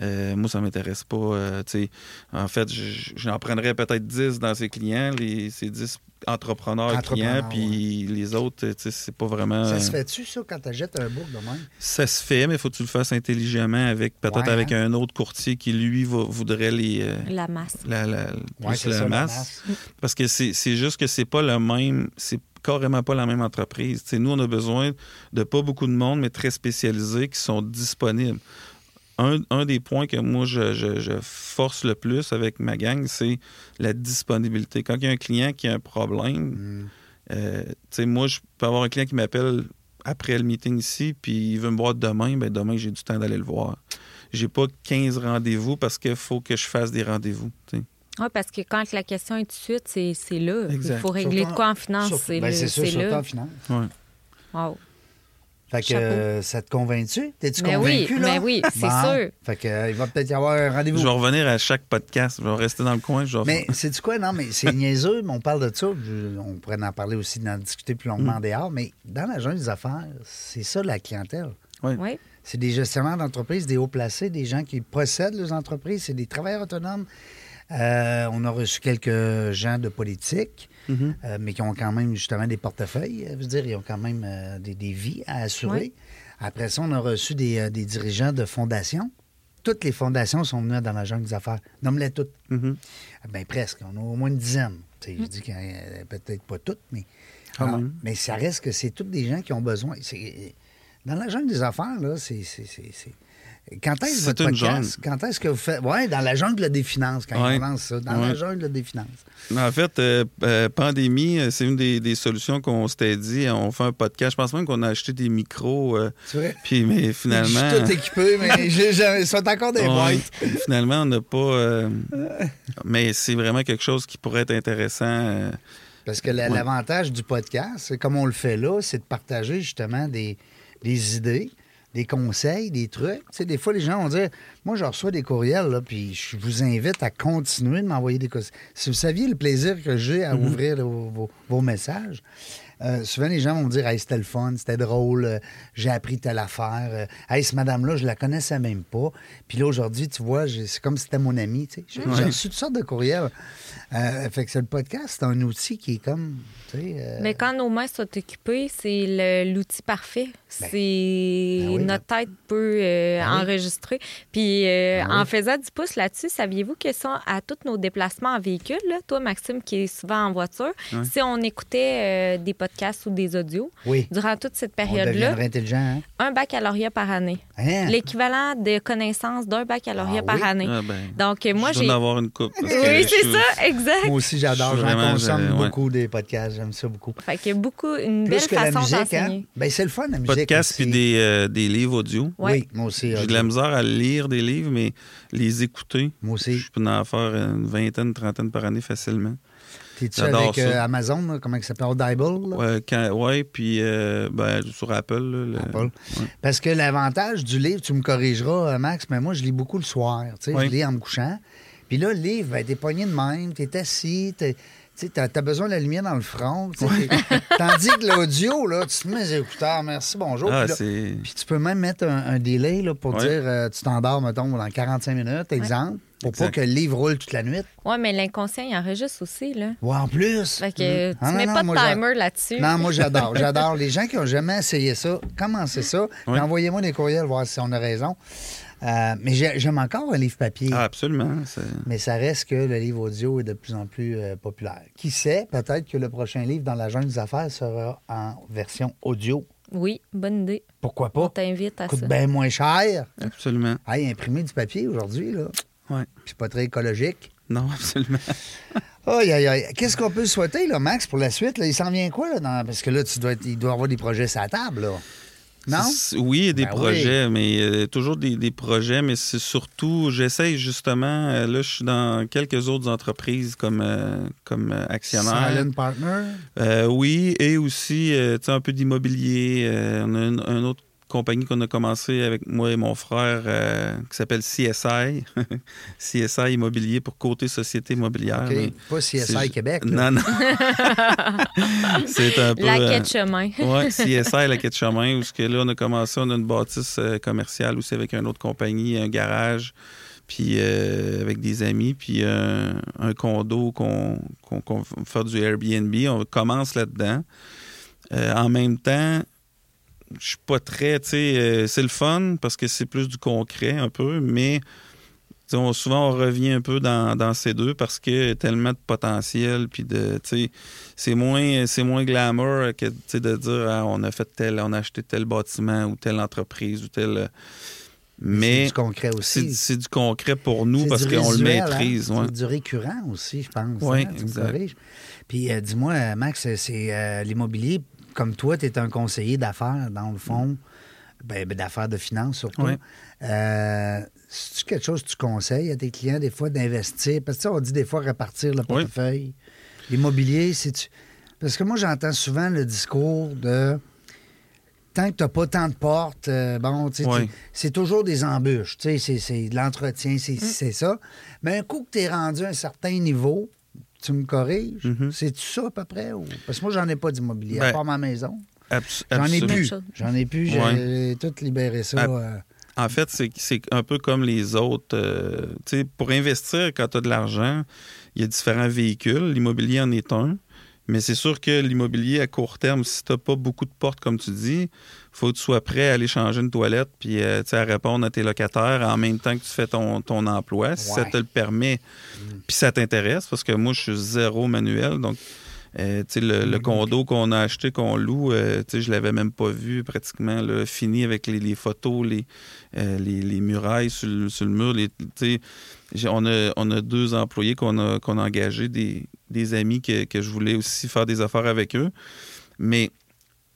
Euh, moi, ça m'intéresse pas. euh, tu sais. en fait, je- j'en prendrais peut-être 10 dans ces clients, les, ces 10 entrepreneurs, Entrepreneurs, clients, puis les autres, tu sais, c'est pas vraiment... Ça se fait-tu, ça, quand t'achètes un book de même? Ça se fait, mais il faut que tu le fasses intelligemment avec peut-être Ouais, avec hein? un autre courtier qui, lui, va- voudrait les, euh, La masse. la, la- Ouais, plus c'est la ça, masse. Parce que c'est c'est juste que c'est pas le même. C'est carrément pas la même entreprise. Tu sais, nous, on a besoin de pas beaucoup de monde, mais très spécialisés qui sont disponibles. Un, un des points que moi, je, je- je force le plus avec ma gang, c'est la disponibilité. Quand il y a un client qui a un problème, Mm. euh, tu sais, moi, je peux avoir un client qui m'appelle après le meeting ici, puis il veut me voir demain, ben demain, j'ai du temps d'aller le voir. J'ai pas 15 rendez-vous parce qu'il faut que je fasse des rendez-vous. Oui, parce que quand la question est tout de suite, c'est c'est là. Exact. Il faut régler Surtout de quoi en finance. C'est ben, surtout là. en finance. Ouais. Wow. Fait que euh, ça te convainc-tu? T'es-tu Mais oui, convaincu, là? mais oui, c'est Bon. sûr. Fait que, euh, il va peut-être y avoir un rendez-vous. Je vais revenir à chaque podcast. Je vais rester dans le coin. Je vais Mais c'est du quoi? Non, mais c'est niaiseux, mais on parle de ça. Je- on pourrait en parler aussi, d'en discuter plus Mm. longuement en dehors. Mais dans la jungle des affaires, c'est ça la clientèle. Oui. C'est des gestionnaires d'entreprise, des hauts placés, des gens qui possèdent leurs entreprises, c'est des travailleurs autonomes. Euh, on a reçu quelques gens de politique, Euh, mais qui ont quand même justement des portefeuilles. Je veux dire, ils ont quand même euh, des, des vies à assurer. Oui. Après ça, on a reçu des, euh, des dirigeants de fondations. Toutes les fondations sont venues dans la jungle des affaires. Nomme-les toutes. Ben presque. On a au moins une dizaine. Je dis qu'il y en a peut-être pas toutes, mais. Quand Alors, même. mais ça reste que c'est toutes des gens qui ont besoin. Dans la jungle des affaires, là, c'est. Quand est-ce votre podcast? Quand est-ce que vous faites? Oui, dans la jungle des finances, quand Ouais. on lance ça. Dans la jungle des finances. En fait, euh, euh, pandémie, euh, c'est une des, des solutions qu'on s'était dit. On fait un podcast. Je pense même qu'on a acheté des micros. euh, vois? puis, mais finalement. Je suis tout équipé, mais ils sont encore des boîtes. Finalement, on n'a pas. mais c'est vraiment quelque chose qui pourrait être intéressant. Parce que la- Ouais. l'avantage du podcast, comme on le fait là, c'est de partager justement des, des idées, des conseils, des trucs. Tu sais, des fois, les gens vont dire Moi, je reçois des courriels, là, puis je vous invite à continuer de m'envoyer des conseils. Si vous saviez le plaisir que j'ai à ouvrir vos, vos- vos messages, euh, souvent les gens vont me dire Hey, c'était le fun, c'était drôle, euh, j'ai appris telle affaire. euh, hey, cette madame-là, je la connaissais même pas. Puis là, aujourd'hui, tu vois, c'est comme si c'était mon ami. tu sais. J'ai j'ai reçu toutes sortes de courriels. Euh, fait que c'est le podcast, c'est un outil qui est comme. euh, Mais quand nos mains sont occupées, c'est l'outil parfait. C'est ben oui. notre tête peut euh, Ben oui. enregistrer. Puis euh, Ben oui. en faisant du pouce là-dessus, saviez-vous que ça, à tous nos déplacements en véhicule, là, toi Maxime qui est souvent en voiture, si on écoutait euh, des podcasts ou des audios oui. durant toute cette période-là, hein? un baccalauréat par année, Hein? l'équivalent de connaissances d'un baccalauréat Ah par oui? année. ah ben, Donc moi j'ai en avoir une coupe. oui, c'est ça, exact. Moi aussi, j'adore. J'en consomme ouais. beaucoup des podcasts. J'aime ça beaucoup. Fait que beaucoup une Plus belle que la façon musique, hein? Ben, c'est le fun, la musique. Podcast aussi. puis des, euh, des livres audio. Ouais. Oui, moi aussi. J'ai de la misère à lire des livres, mais les écouter, Moi aussi. je peux en faire une vingtaine, une trentaine par année facilement. T'es-tu j'adore avec euh. Amazon, là? comment ça s'appelle? Audible? là? Ouais, puis euh, ben, sur Apple. là, le- Apple. ouais. Parce que l'avantage du livre, tu me corrigeras, euh, Max, mais moi, je lis beaucoup le soir. Tu sais, Oui. Je lis en me couchant. Puis là, le livre, ben, t'es pogné de même, t'es assis, t'es- tu sais, t'as as besoin de la lumière dans le front. Tandis que l'audio, là, tu te mets les écouteurs, merci, bonjour. Ah, puis, là- c'est. puis tu peux même mettre un, un délai là, pour Ouais. dire euh, tu t'endors, mettons, dans 45 minutes, exemple, pour pas que le livre roule toute la nuit. Ouais, mais l'inconscient, il enregistre aussi, là. Ou en plus. Fait que tu Ah, non, mets non, pas de timer là-dessus. Non, moi j'adore. J'adore. Les gens qui n'ont jamais essayé ça, commencez ça. Oui. Envoyez-moi des courriels, voir si on a raison. Euh, mais j'ai- j'aime encore un livre papier. Ah, absolument. Mais ça reste que le livre audio est de plus en plus euh, populaire. Qui sait, peut-être que le prochain livre dans la jungle des affaires sera en version audio. Oui, bonne idée. Pourquoi On pas? t'invite à Coûte ça. bien moins cher. Absolument. Hey, imprimer du papier aujourd'hui, là. Ouais. Puis c'est pas très écologique. Non, absolument. Aïe, aïe, aïe. Qu'est-ce qu'on peut souhaiter, là, Max, pour la suite? Là? Il s'en vient quoi, là? dans- Parce que là, tu dois être- il doit y avoir des projets sur la table, là. Non? Oui, il y a des Ben oui. projets, mais euh, toujours des, des projets, mais c'est surtout, j'essaye justement, euh, là, je suis dans quelques autres entreprises comme, euh, comme euh, actionnaire. Silent Partner? Oui, et aussi, tu sais, un peu d'immobilier. On a une, une autre compagnie qu'on a commencé avec moi et mon frère euh, qui s'appelle CSI. CSI Immobilier pour côté société immobilière. Pas CSI Québec. là. Non, non. c'est un peu... La euh, quête chemin. oui, CSI, la quai de chemin, où ce que là, on a commencé, on a une bâtisse euh, commerciale aussi avec une autre compagnie, un garage, puis euh, avec des amis, puis euh, un condo qu'on va faire du Airbnb. On commence là-dedans. Euh, en même temps, je suis pas très, tu sais, euh, c'est le fun parce que c'est plus du concret un peu, mais on- souvent on revient un peu dans, dans ces deux parce que y a tellement de potentiel, puis de, tu sais, c'est moins, c'est moins glamour que tu sais, de dire ah, on a fait tel, on a acheté tel bâtiment ou telle entreprise ou tel. C'est Mais du concret c'est aussi. c'est du concret pour nous C'est parce qu'on le maîtrise. hein? ouais. C'est du récurrent aussi, je pense. Oui, hein? Exact. Puis euh, dis-moi, euh, Max, c'est euh, l'immobilier, comme toi, tu es un conseiller d'affaires, dans le fond, ben, ben, d'affaires de finances surtout. Oui. Euh, C'est-tu quelque chose que tu conseilles à tes clients, des fois, d'investir? Parce que tu sais, on dit des fois répartir le portefeuille. L'immobilier, c'est-tu. Parce que moi, j'entends souvent le discours de tant que tu n'as pas tant de portes, euh, bon, tu Oui. tu- c'est toujours des embûches. Tu c'est- de l'entretien, c'est c'est ça. Mais un coup que tu es rendu à un certain niveau, tu me corriges, Mhm. c'est-tu ça à peu près? Ou... Parce que moi, j'en ai pas d'immobilier, à Ben, part ma maison. J'en ai absolument. plus. J'en ai plus, j'ai Ouais. tout libéré ça. Euh, En fait, c'est c'est un peu comme les autres. euh, tu sais, pour investir, quand tu as de l'argent, il y a différents véhicules. L'immobilier en est un. Mais c'est sûr que l'immobilier à court terme, si tu n'as pas beaucoup de portes, comme tu dis, faut que tu sois prêt à aller changer une toilette puis euh, à répondre à tes locataires en même temps que tu fais ton, ton emploi, si ça te le permet. Puis ça t'intéresse, parce que moi, je suis zéro manuel. Donc, euh, le, le condo qu'on a acheté, qu'on loue, euh, je l'avais même pas vu pratiquement, là, fini avec les, les photos, les, euh, les, les murailles sur le, sur le mur. Les, on, a, on a deux employés qu'on a, qu'on a engagés, des, des amis que, que je voulais aussi faire des affaires avec eux. Mais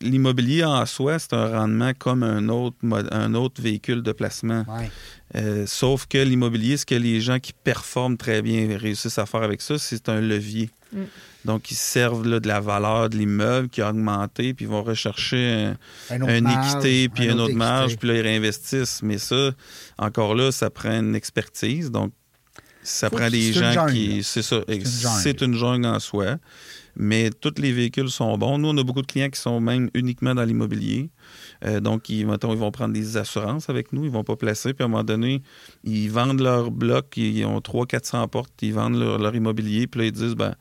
l'immobilier en soi, c'est un rendement comme un autre, un autre véhicule de placement. ouais. Euh, sauf que l'immobilier, ce que les gens qui performent très bien réussissent à faire avec ça, c'est un levier. Mm. Donc, ils servent là, de la valeur de l'immeuble qui a augmenté, puis ils vont rechercher un, une marge, équité, puis un une autre autre marge, puis là, ils réinvestissent. Mais ça, encore là, ça prend une expertise. Donc, ça Faut prend des gens jungle, qui. C'est ça. C'est une jungle en soi. Mais tous les véhicules sont bons. Nous, on a beaucoup de clients qui sont même uniquement dans l'immobilier. Euh, donc, ils, mettons, ils vont prendre des assurances avec nous. Ils vont pas placer. Puis, à un moment donné, ils vendent leur bloc. Ils ont 300-400 portes. Ils vendent leur, leur immobilier. Puis là, ils disent, ben,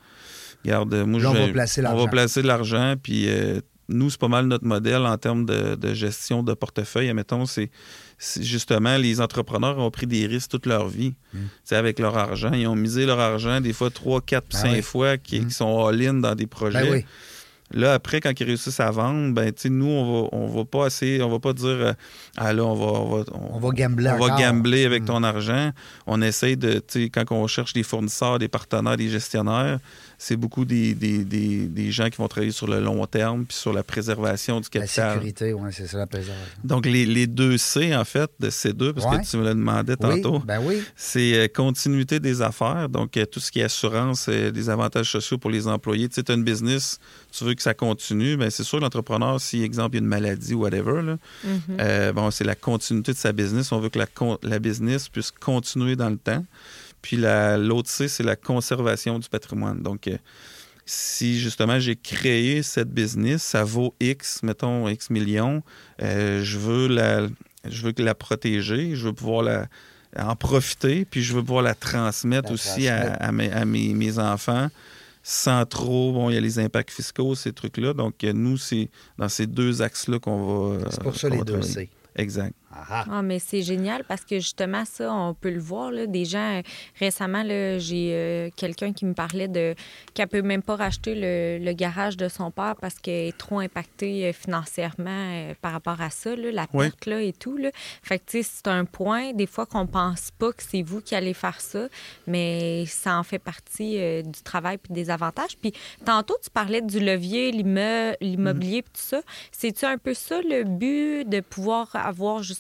regarde, moi, Là, on je va vais- placer on va placer de l'argent. Puis, euh, nous, c'est pas mal notre modèle en termes de, de gestion de portefeuille. Admettons, c'est justement, les entrepreneurs ont pris des risques toute leur vie. Mm. Avec leur argent. Ils ont misé leur argent des fois 3, 4, Ben 5 oui. fois qui, Mm. qui sont all-in dans des projets. Ben oui. Là, après, quand ils réussissent à vendre, ben, nous, on va, on va pas assez, on va pas dire, euh, ah là, on va, on va, On va gambler on va encore. gambler avec Mm. ton argent. On essaye de, quand on cherche des fournisseurs, des partenaires, des gestionnaires, c'est beaucoup des, des, des, des gens qui vont travailler sur le long terme puis sur la préservation du La capital. sécurité, oui, c'est ça la préservation. Donc, les, les deux C, en fait, de ces deux, parce Ouais. que tu me le demandais Oui, tantôt, ben oui. c'est euh, continuité des affaires. Donc, euh, tout ce qui est assurance, euh, des avantages sociaux pour les employés. Tu sais, tu as une business, tu veux que ça continue. Ben, c'est sûr, l'entrepreneur, si, exemple, il y a une maladie ou whatever, là, Mhm. euh, bon, c'est la continuité de sa business. On veut que la, con- la business puisse continuer dans le temps. Puis la- l'autre C, c'est la conservation du patrimoine. Donc, euh, si justement j'ai créé cette business, ça vaut X, mettons X millions, euh, je veux la, je veux la protéger, je veux pouvoir la, en profiter, puis je veux pouvoir la transmettre La aussi à, transmettre. à mes, à mes- mes enfants sans trop, bon, il y a les impacts fiscaux, ces trucs-là. Donc, euh, nous, c'est dans ces deux axes-là qu'on va. C'est pour ça les deux. C. Exact. Ah, mais c'est génial parce que justement, ça, on peut le voir. Là, des gens, récemment, j'ai euh, quelqu'un qui me parlait de qu'elle peut même pas racheter le, le garage de son père parce qu'elle est trop impactée euh, financièrement euh, par rapport à ça, là, la Oui. perte là, et tout. Là. Fait que, tu sais, c'est un point, des fois, qu'on pense pas que c'est vous qui allez faire ça, mais ça en fait partie euh, du travail puis des avantages. Puis tantôt, tu parlais du levier, l'immobilier puis tout ça. C'est-tu un peu ça le but de pouvoir avoir justement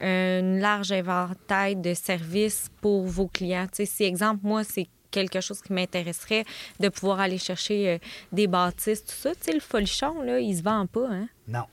un large éventail de services pour vos clients? Si, exemple, moi, c'est quelque chose qui m'intéresserait de pouvoir aller chercher euh, des bâtisses, tout ça. Tu sais, le folichon, là, il se vend pas, hein? Non.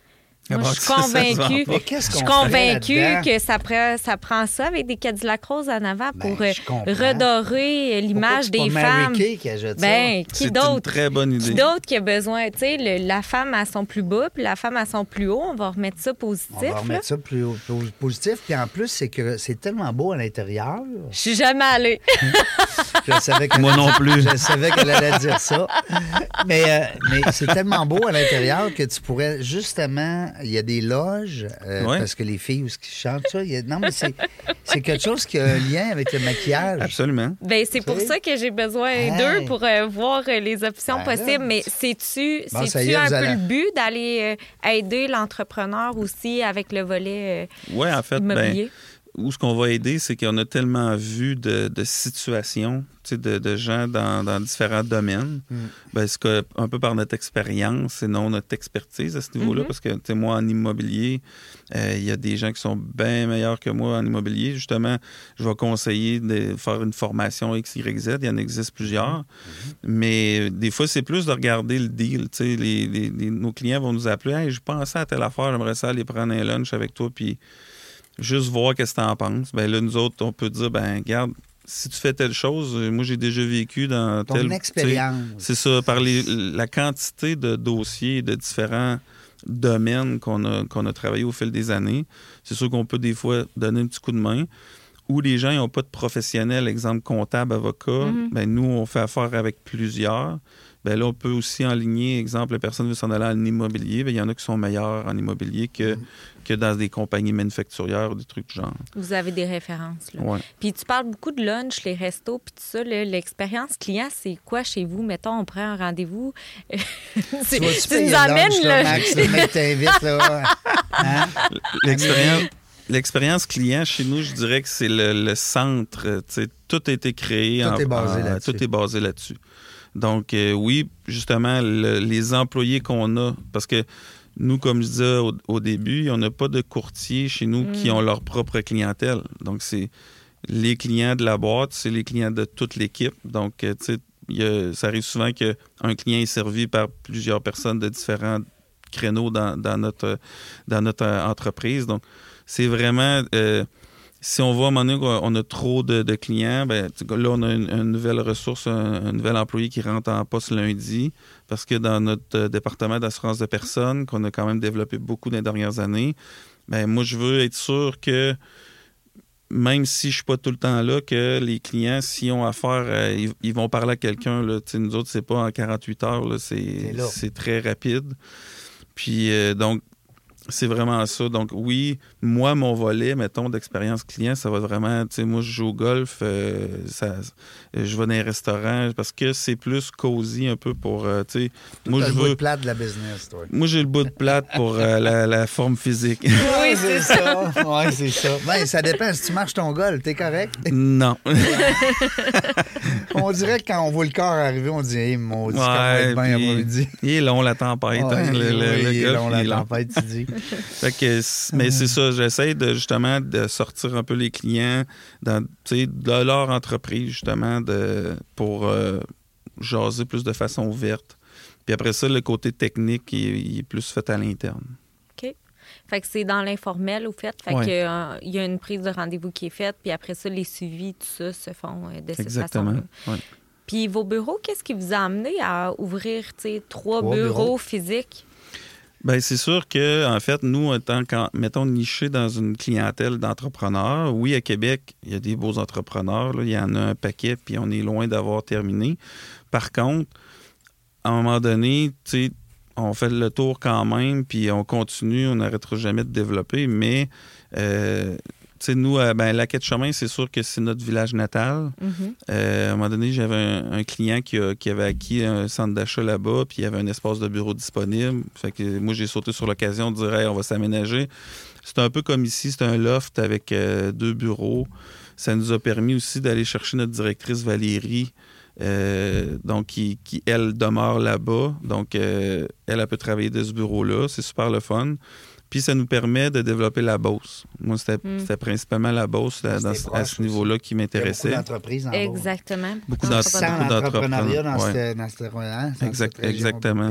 Moi, je suis Ah, convaincue. Je suis convaincue là-dedans? que ça, prend- ça prend ça avec des Cadillac roses en avant Ben, pour euh, je redorer l'image des Mary femmes? Kay qui ajoute Ben, C'est qui une d'autre? très bonne Qui idée. d'autre qui a besoin? Tu sais, la femme à son plus bas, puis la femme à son plus haut. On va remettre ça positif. On va là. remettre ça plus, plus positif. Puis en plus, c'est que c'est tellement beau à l'intérieur. Je suis jamais allée. Je savais Moi non plus. Je savais qu'elle allait dire ça. Mais, euh, mais c'est tellement beau à l'intérieur que tu pourrais justement. Il y a des loges, euh, Ouais. parce que les filles où ce qui chantent ça. il y a- non, mais c'est c'est quelque chose qui a un lien avec le maquillage. Absolument. Ben, c'est pour ça que j'ai besoin Hey. d'eux pour euh, voir euh, les options Ben là. possibles. Mais Bon, est, un peu allez- le but d'aller euh, aider l'entrepreneur aussi avec le volet euh, Oui, en fait, ben, immobilier? Où ce qu'on va aider, c'est qu'on a tellement vu de, de situations, tu sais, de, de gens dans, dans différents domaines. Mm. Ben, c'est que, un peu par notre expérience et non notre expertise à ce niveau-là, Mhm. parce que moi, en immobilier, euh, il y a des gens qui sont bien meilleurs que moi en immobilier. Justement, je vais conseiller de faire une formation X, Y, Z. Il y en existe plusieurs. Mais euh, des fois, c'est plus de regarder le deal. Tu sais, les, les- les- nos clients vont nous appeler Hey, je pensais à telle affaire, j'aimerais ça aller prendre un lunch avec toi, puis juste voir qu'est-ce que tu en penses. Ben là, nous autres, on peut dire ben regarde, si tu fais telle chose, euh, moi j'ai déjà vécu dans Ton tel. tu sais, expérience. C'est ça, par les- la quantité de dossiers de différents domaines qu'on a, qu'on a travaillé au fil des années. C'est sûr qu'on peut des fois donner un petit coup de main. Ou les gens n'ont pas de professionnels, exemple comptable, avocat, Mhm. ben nous, on fait affaire avec plusieurs. Ben là, on peut aussi enligner, exemple, la personne veut s'en aller en immobilier, ben il y en a qui sont meilleurs en immobilier que, Mhm. que dans des compagnies manufacturières ou des trucs du genre. Vous avez des références. Là. Ouais. Puis tu parles beaucoup de lunch, les restos, puis tout ça. là. L'expérience client, c'est quoi chez vous? Mettons, on prend un rendez-vous. Tu nous amènes lunch, là. là, Max, le mec t'invite, là. Hein? L'expérience, l'expérience client chez nous, je dirais que c'est le, le centre. euh, tu sais, Tout a été créé. Tout en- est basé là-dessus. Tout est basé là-dessus. Donc, euh, oui, justement, le- les employés qu'on a, parce que nous, comme je disais au, au début, on n'a pas de courtiers chez nous qui Mm. ont leur propre clientèle. Donc, c'est les clients de la boîte, c'est les clients de toute l'équipe. Donc, euh, tu sais, a- ça arrive souvent qu'un client est servi par plusieurs personnes de différents créneaux dans, dans notre, dans notre euh, entreprise. Donc, c'est vraiment. euh, si on voit à un moment donné qu'on a trop de, de clients, ben, là, on a une, une nouvelle ressource, un, un nouvel employé qui rentre en poste lundi, parce que dans notre euh, département d'assurance de personnes, qu'on a quand même développé beaucoup dans les dernières années, ben, moi, je veux être sûr que même si je suis pas tout le temps là, que les clients, s'ils ont affaire, euh, ils, ils vont parler à quelqu'un. Nous autres, c'est pas en 48 heures, c'est très rapide. Puis euh, donc, c'est vraiment ça. Donc oui, moi, mon volet, mettons, d'expérience client, ça va vraiment, tu sais, moi, je joue au golf, euh, ça, je vais dans les restaurants parce que c'est plus cosy un peu pour, euh, tu sais, moi, je le bout de veux... plate de la business, toi. Moi, j'ai le bout de plate pour euh, la, la forme physique. Oui, c'est ça. Oui, c'est ça. Ben, ça dépend. Si tu marches ton golf, t'es correct? non. On dirait que quand on voit le corps arriver, on dit, hey, mon Dieu, Ouais, va être bien puis après-midi. Il est long, la tempête. Ouais, hein, le, le- oui, le il est long, il la tempête, tu dis. Fait que, mais c'est ça, j'essaie de justement de sortir un peu les clients dans, de leur entreprise, justement, de, pour euh, jaser plus de façon ouverte. Puis après ça, le côté technique, il, il est plus fait à l'interne. Fait que c'est dans l'informel, au fait. Fait Ouais. que, euh, il y a une prise de rendez-vous qui est faite, puis après ça, les suivis, tout ça, se font euh, de cette Exactement. façon-là. Ouais. Puis vos bureaux, qu'est-ce qui vous a amené à ouvrir, trois, Trois bureaux, bureaux. physiques? Ben c'est sûr que en fait nous étant quand, mettons nichés dans une clientèle d'entrepreneurs, oui à Québec il y a des beaux entrepreneurs, là, il y en a un paquet puis on est loin d'avoir terminé. Par contre, à un moment donné, tu sais, on fait le tour quand même puis on continue, on n'arrêtera jamais de développer, mais euh, sais, nous, euh, ben, la quête chemin, c'est sûr que c'est notre village natal. Mhm. Euh, à un moment donné, j'avais un, un client qui, a- qui avait acquis un centre d'achat là-bas, puis il y avait un espace de bureau disponible. Fait que moi, j'ai sauté sur l'occasion de dire, Hey, on va s'aménager. C'est un peu comme ici, c'est un loft avec euh, deux bureaux. Ça nous a permis aussi d'aller chercher notre directrice Valérie, euh, donc qui, qui, elle, demeure là-bas. Donc, euh, elle, elle peut travailler de ce bureau-là. C'est super le fun. Puis ça nous permet de développer la Beauce. Moi, c'était Mm. c'était principalement la Beauce là, C'était dans- à ce niveau-là qui a beaucoup m'intéressait. d'entreprises en. Exactement. Beaucoup Non, d'entre- c'est Sans pas beaucoup l'entrepreneuriat dans, cette, dans, cette, hein, dans Exact- cette région exactement.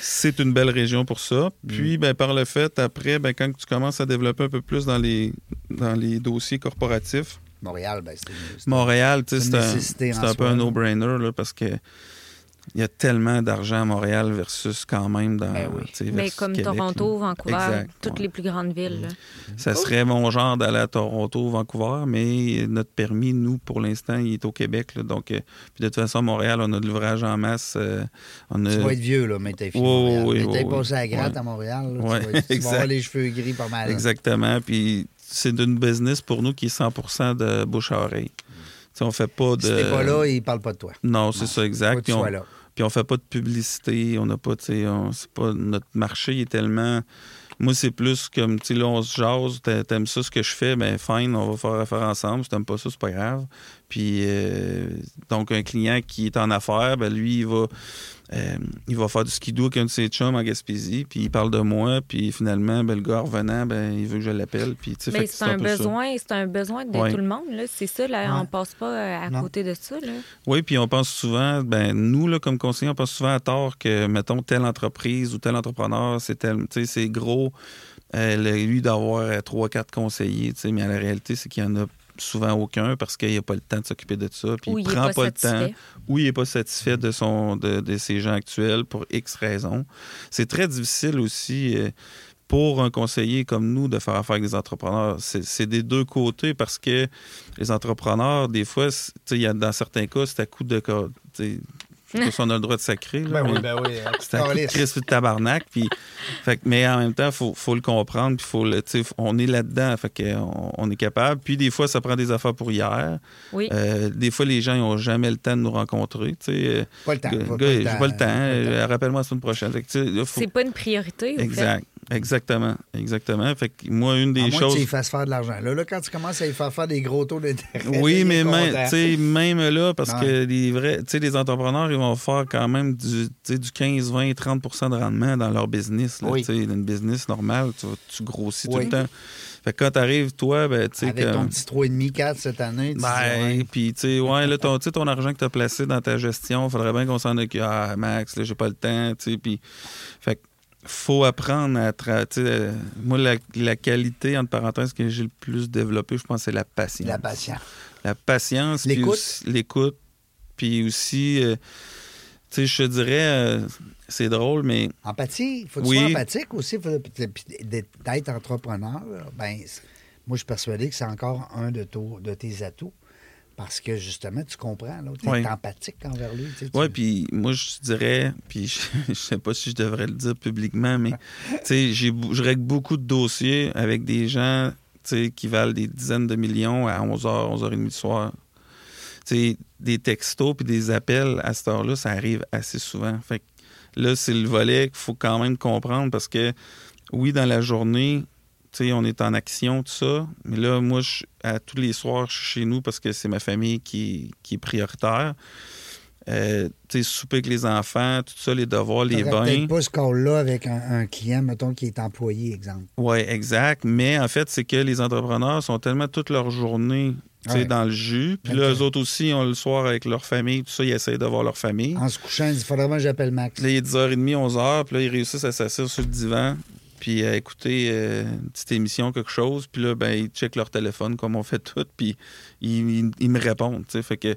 C'est une belle région pour ça. Puis, ben, par le fait, après, ben, quand tu commences à développer un peu plus dans les, dans les dossiers corporatifs, Montréal, ben, c'est Montréal, tu sais, C'est un, peu un no-brainer parce que il y a tellement d'argent à Montréal versus quand même dans. Ben oui. Mais versus comme Québec, Toronto, là. Vancouver, Exact, toutes ouais. les plus grandes villes. là. Ça serait mon genre d'aller à Toronto, Vancouver, mais notre permis, nous, pour l'instant, il est au Québec. là. donc, euh, puis de toute façon, à Montréal, on a de l'ouvrage en masse. euh, on a... Tu vas être vieux, là, mais t'es fini. Montréal. oui, mais oui, t'es oui. passé à la gratte Ouais. à Montréal. là, Ouais, tu, vas, tu avoir les cheveux gris pas mal. Exactement. Puis c'est d'une business pour nous qui est 100% de bouche à oreille. Tu sais, on fait pas de. Si t'es pas là, ils parlent pas de toi. Non, c'est ça, exact. Puis on, puis on fait pas de publicité. On n'a pas, tu sais, pas notre marché est tellement. Moi, c'est plus comme, tu sais, là, on se jase, t'a- t'aimes ça ce que je fais, ben fine, on va faire affaire ensemble. Si t'aimes pas ça, c'est pas grave. Puis, euh, donc, un client qui est en affaires, ben lui, il va, euh, il va faire du skidoo avec un de ses chums en Gaspésie, puis il parle de moi, puis finalement, ben, le gars revenant, ben, il veut que je l'appelle. Puis, tu sais, Mais c'est un, besoin, c'est un besoin de Ouais. tout le monde. là. C'est ça, là, Ouais. on passe pas euh, à Non. côté de ça. Là. Oui, puis on pense souvent, ben nous, là, comme conseiller, on pense souvent à tort que, mettons, telle entreprise ou tel entrepreneur, c'est tel, tu sais, c'est gros, euh, lui d'avoir trois, quatre conseillers, tu sais, mais la réalité, c'est qu'il y en a souvent aucun parce qu'il n'a pas le temps de s'occuper de ça, puis Ou il est prend pas pas, le temps, ou il n'est pas satisfait de, son, de, de ses gens actuels pour X raisons. C'est très difficile aussi euh, pour un conseiller comme nous de faire affaire avec des entrepreneurs. C'est c'est des deux côtés parce que les entrepreneurs, des fois, il y a, dans certains cas, c'est à coup de... Je sais pas si on a le droit de sacrer. là, mais- ben oui. c'est un de tabarnak. Puis, fait, que- mais en même temps, il faut, faut le comprendre. Puis faut le, on est là-dedans. Fait que on, on est capable. Puis des fois, ça prend des affaires pour hier. Oui. Euh, des fois, les gens n'ont jamais le temps de nous rencontrer. tu sais. Pas le temps. gars, pas- pas gars, le j'ai temps. pas le temps. Pas le temps. Euh, Rappelle-moi la semaine prochaine. Faut- C'est pas une priorité. Exact. Exactement. Exactement. Fait que moi, une À des moins choses. que tu fasses faire de l'argent. Là, là, quand tu commences à y faire faire des gros taux d'intérêt. Oui, mais même, même là, parce que les vrais, tu sais, les entrepreneurs, ils vont faire quand même du, du 15, 20, 30% de rendement dans leur business. Là, Oui. tu sais, une business normale, tu, tu grossis tout le temps. Fait que quand t'arrives, toi, ben, tu sais, Avec ton petit 3,5, 4 cette année, tu ben, puis tu sais, ouais, là, ton, tu sais, ton argent que tu as placé dans ta gestion, faudrait bien qu'on s'en occupe. Ah, Max, là, j'ai pas le temps, tu sais, puis... Fait que faut apprendre à... tra- tu sais, euh, moi, la, la qualité, entre parenthèses, que j'ai le plus développé, je pense, c'est la patience. la patience. La patience, L'écoute. l'écoute, puis aussi, euh, tu sais, je te dirais, euh, c'est drôle, mais Empathie, il faut que Oui. tu sois empathique aussi. d'être entrepreneur, ben, moi, je suis persuadé que c'est encore un de tes atouts. Parce que justement, tu comprends, tu es Oui. empathique envers lui. tu sais, tu- Ouais, puis moi, je dirais, puis je, je sais pas si je devrais le dire publiquement, mais tu sais, j'ai bou- je règle beaucoup de dossiers avec des gens, tu sais, qui valent des dizaines de millions à 11h, 11h30 du soir. Tu sais, des textos puis des appels à cette heure-là, ça arrive assez souvent. Fait que là, c'est le volet qu'il faut quand même comprendre parce que, oui, dans la journée, sais, on est en action, tout ça. Mais là, moi, je- à tous les soirs, je suis chez nous parce que c'est ma famille qui, qui est prioritaire. Euh, tu sais, souper avec les enfants, tout ça, les devoirs, les bains. pas ce call-là avec un, un client, mettons, qui est employé, exemple. Oui, exact. Mais en fait, c'est que les entrepreneurs sont tellement toute leur journée Ouais. dans le jus. Puis là, eux autres aussi, ont le soir avec leur famille, tout ça, ils essayent de voir leur famille. En se couchant, il dit, faudrait vraiment que j'appelle Max. Là, il est 10h30, 11h, puis là, ils réussissent à s'asseoir sur le divan. Puis à écouter euh, une petite émission, quelque chose. Puis là, ben, ils checkent leur téléphone comme on fait tout, puis ils, ils- ils me répondent. tu sais. Fait que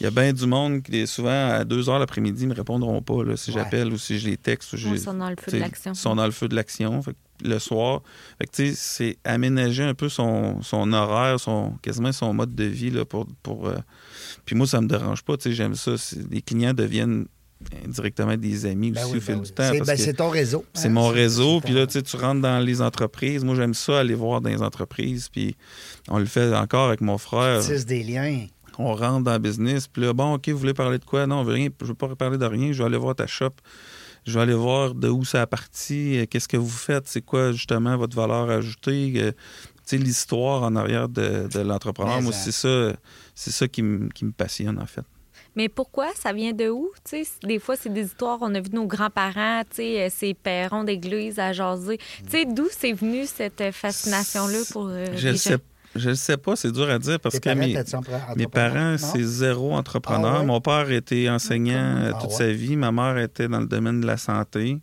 il y a bien du monde qui, souvent, à 2 heures l'après-midi, ils me répondront pas là, si Ouais. j'appelle ou si je les texte. Ou Ils sont dans le feu de l'action. Ils sont dans le feu de l'action. Le soir, fait que, tu sais, c'est aménager un peu son, son horaire, son, quasiment son mode de vie. Là, pour, pour, euh, Puis moi, ça me dérange pas. tu sais, J'aime ça. Les clients deviennent indirectement des amis Ben aussi oui, au fil ben du oui. temps. C'est parce ben, que c'est ton réseau. c'est hein, mon c'est- réseau. c'est Puis là, tu sais, tu rentres dans les entreprises. Moi, j'aime ça, aller voir dans les entreprises. Puis on le fait encore avec mon frère. tisse des liens. On rentre dans le business. Puis là, bon, OK, vous voulez parler de quoi? Non, on veut rien. Je veux pas parler de rien. Je vais aller voir ta shop. Je vais aller voir de où ça a parti. euh, Qu'est-ce que vous faites? C'est quoi, justement, votre valeur ajoutée? euh, Tu sais, l'histoire en arrière de, de l'entrepreneur. Moi, c'est ça, c'est ça qui me passionne, en fait. Mais pourquoi? Ça vient de où? Tu sais, des fois, c'est des histoires. On a vu nos grands-parents, tu sais, euh, ces perrons d'église à jaser. Tu sais, d'où c'est venu cette euh, fascination-là pour euh, Je les le gens? sais, je le sais pas, c'est dur à dire parce Tes que parents, mes, parents, c'est zéro entrepreneur. Ah ouais? Mon père était enseignant euh, Ah toute ouais? sa vie. Ma mère était dans le domaine de la santé.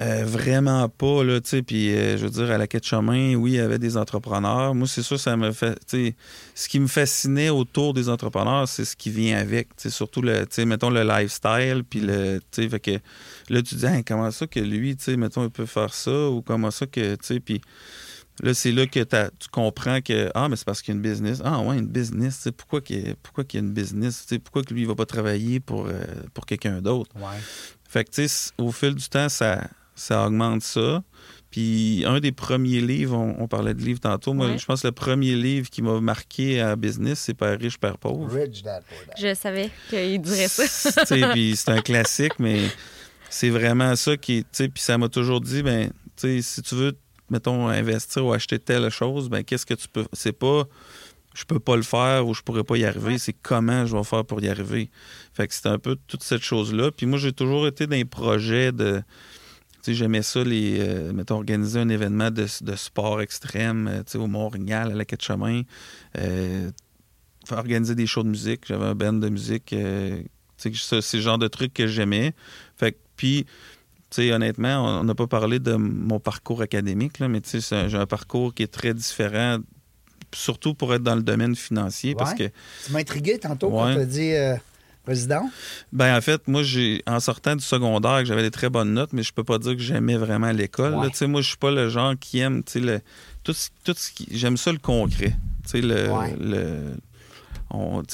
Euh, vraiment pas, là, tu sais. Puis, euh, je veux dire, à la quête chemin, oui, il y avait des entrepreneurs. Moi, c'est sûr, ça me fait. Tu sais, ce qui me fascinait autour des entrepreneurs, c'est ce qui vient avec. Tu sais, surtout, le, tu sais, mettons, le lifestyle. Puis, le. Tu sais, fait que là, tu dis, Hein, comment ça que lui, tu sais, mettons, il peut faire ça ou comment ça que. Tu sais, puis. Là, c'est là que t'as- tu comprends que Ah, mais c'est parce qu'il y a une business. Ah, ouais, une business. tu sais, Pourquoi qu'il y, a- pourquoi qu'il y a une business? Pourquoi que lui, il va pas travailler pour, euh, pour quelqu'un d'autre? Ouais. Fait que, tu sais, c- au fil du temps, ça, ça augmente ça. Puis, un des premiers livres, on, on parlait de livres tantôt. Moi, Ouais. je pense que le premier livre qui m'a marqué à business, c'est Père riche, Père pauvre. Je Rich Dad Poor Dad. savais qu'il dirait ça. Tu sais, puis c'est un classique, mais c'est vraiment ça qui. Tu sais, puis ça m'a toujours dit, ben, tu sais, si tu veux, mettons, investir ou acheter telle chose, ben, qu'est-ce que tu peux. C'est pas. Je peux pas le faire ou je pourrais pas y arriver, c'est comment je vais faire pour y arriver. Fait que c'était un peu toute cette chose-là. Puis moi, j'ai toujours été dans les projets de. J'aimais ça, les, euh, mettons, organiser un événement de, de sport extrême, euh, tu sais, au Mont-Rignal, à la Quête Chemin. Euh, organiser des shows de musique. J'avais un band de musique. euh, tu sais, ça, c'est le genre de trucs que j'aimais. Fait que, puis, tu sais, honnêtement, on n'a pas parlé de mon parcours académique, là, mais j'ai un parcours qui est très différent, surtout pour être dans le domaine financier, parce que Tu m'as intrigué tantôt quand tu as dit président. Ben en fait, moi j'ai en sortant du secondaire, j'avais des très bonnes notes, mais je peux pas dire que j'aimais vraiment l'école. Ouais. sais, moi je suis pas le genre qui aime, tu sais, le- tout, ce- tout ce qui j'aime ça le concret. Le, Ouais. le-